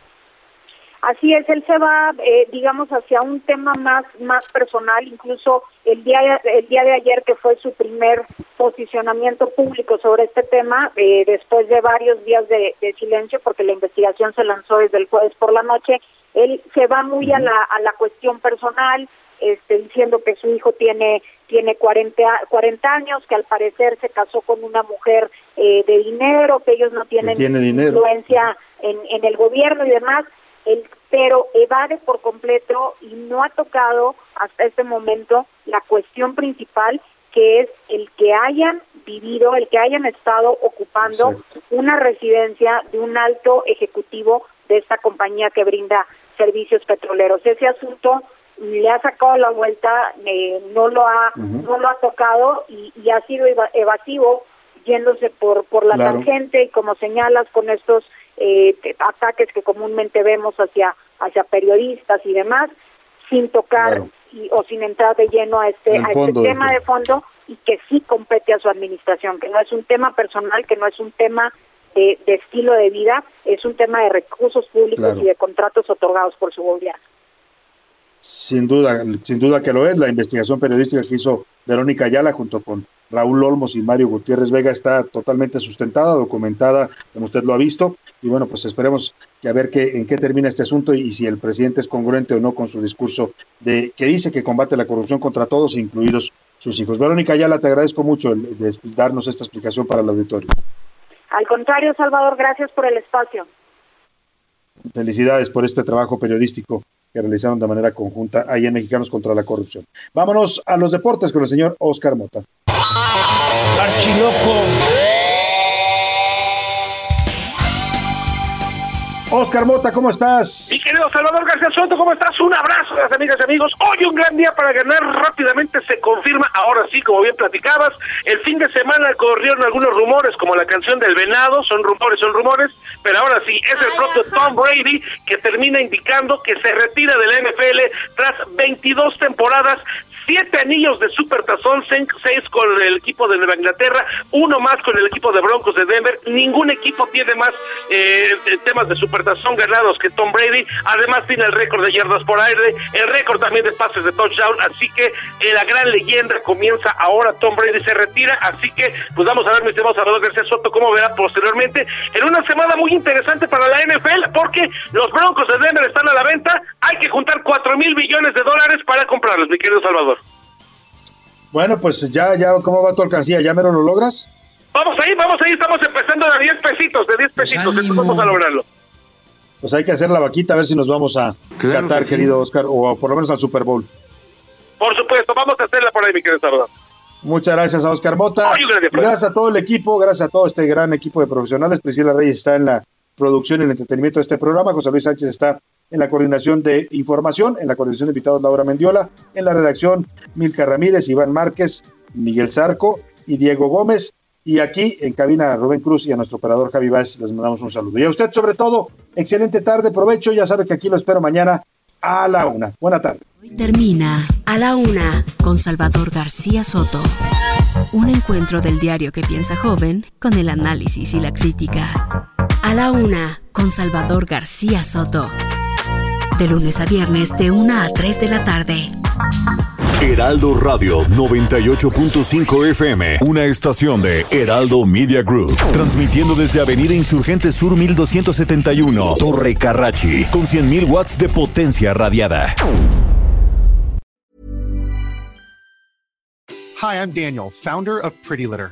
Así es, él se va, eh, digamos, hacia un tema más más personal. Incluso el día el día de ayer que fue su primer posicionamiento público sobre este tema, eh, después de varios días de, de, silencio, porque la investigación se lanzó desde el jueves por la noche, él se va muy a la a la cuestión personal, este, diciendo que su hijo tiene tiene 40, 40 años, que al parecer se casó con una mujer eh, de dinero, que ellos no tienen influencia en, en el gobierno y demás. El, pero evade por completo y no ha tocado hasta este momento la cuestión principal que es el que hayan vivido, el que hayan estado ocupando una residencia de un alto ejecutivo de esta compañía que brinda servicios petroleros. Ese asunto le ha sacado la vuelta, eh, no lo ha no lo ha tocado y, y ha sido evasivo yéndose por por la tangente y como señalas con estos eh, ataques que comúnmente vemos hacia hacia periodistas y demás, sin tocar y, o sin entrar de lleno a este, a este tema de fondo y que sí compete a su administración, que no es un tema personal, que no es un tema de, de estilo de vida, es un tema de recursos públicos y de contratos otorgados por su gobierno. Sin duda, sin duda que lo es. La investigación periodística que hizo Verónica Ayala junto con Raúl Olmos y Mario Gutiérrez Vega está totalmente sustentada, documentada, como usted lo ha visto. Y bueno, pues esperemos que a ver qué, en qué termina este asunto y, si el presidente es congruente o no con su discurso de que dice que combate la corrupción contra todos, incluidos sus hijos. Verónica Ayala, te agradezco mucho el, de darnos esta explicación para el auditorio. Al contrario, Salvador, gracias por el espacio. Felicidades por este trabajo periodístico que realizaron de manera conjunta ahí en Mexicanos contra la Corrupción. Vámonos a los deportes con el señor Oscar Mota. Archiloco. Oscar Mota, ¿cómo estás? Mi querido Salvador García Soto, ¿cómo estás? Un abrazo, las amigas y amigos. Hoy un gran día para ganar. Rápidamente se confirma, ahora sí, como bien platicabas. El fin de semana corrieron algunos rumores, como la canción del venado. Son rumores, son rumores. Pero ahora sí, es el propio Tom Brady que termina indicando que se retira de la NFL tras 22 temporadas siete anillos de Super Tazón, seis con el equipo de Nueva Inglaterra, uno más con el equipo de Broncos de Denver. Ningún equipo tiene más eh, temas de Super Tazón ganados que Tom Brady. Además tiene el récord de yardas por aire, el récord también de pases de touchdown. Así que eh, la gran leyenda comienza ahora. Tom Brady se retira. Así que pues vamos a ver, mi estimado Salvador García Soto, cómo verá posteriormente en una semana muy interesante para la NFL, porque los Broncos de Denver están a la venta. Hay que juntar cuatro mil millones de dólares para comprarlos, mi querido Salvador. Bueno, pues ya, ya, ¿cómo va tu alcancía? ¿Ya me lo logras? Vamos ahí, vamos ahí, estamos empezando de 10 pesitos, de 10 pesitos, pues vamos a lograrlo. Pues hay que hacer la vaquita a ver si nos vamos a Qatar, querido Oscar, o por lo menos al Super Bowl. Por supuesto, vamos a hacerla por ahí, mi querido Salvador. Muchas gracias a Oscar Mota. gracias a todo el equipo, gracias a todo este gran equipo de profesionales. Priscila Reyes está en la producción y el entretenimiento de este programa. José Luis Sánchez está en la coordinación de información, en la coordinación de invitados Laura Mendiola, en la redacción Milka Ramírez, Iván Márquez, Miguel Zarco y Diego Gómez. Y aquí en cabina Rubén Cruz y a nuestro operador Javi Vázquez les mandamos un saludo. Y a usted sobre todo, excelente tarde, provecho, ya sabe que aquí lo espero mañana a la una. Buena tarde. Hoy termina a la una con Salvador García Soto. Un encuentro del diario que piensa joven con el análisis y la crítica. A la una con Salvador García Soto de lunes a viernes de 1 a 3 de la tarde. Heraldo Radio 98.5 FM, una estación de Heraldo Media Group, transmitiendo desde Avenida Insurgente Sur 1271, Torre Carrachi, con 100.000 watts de potencia radiada. Hi, I'm Daniel, founder of Pretty Litter.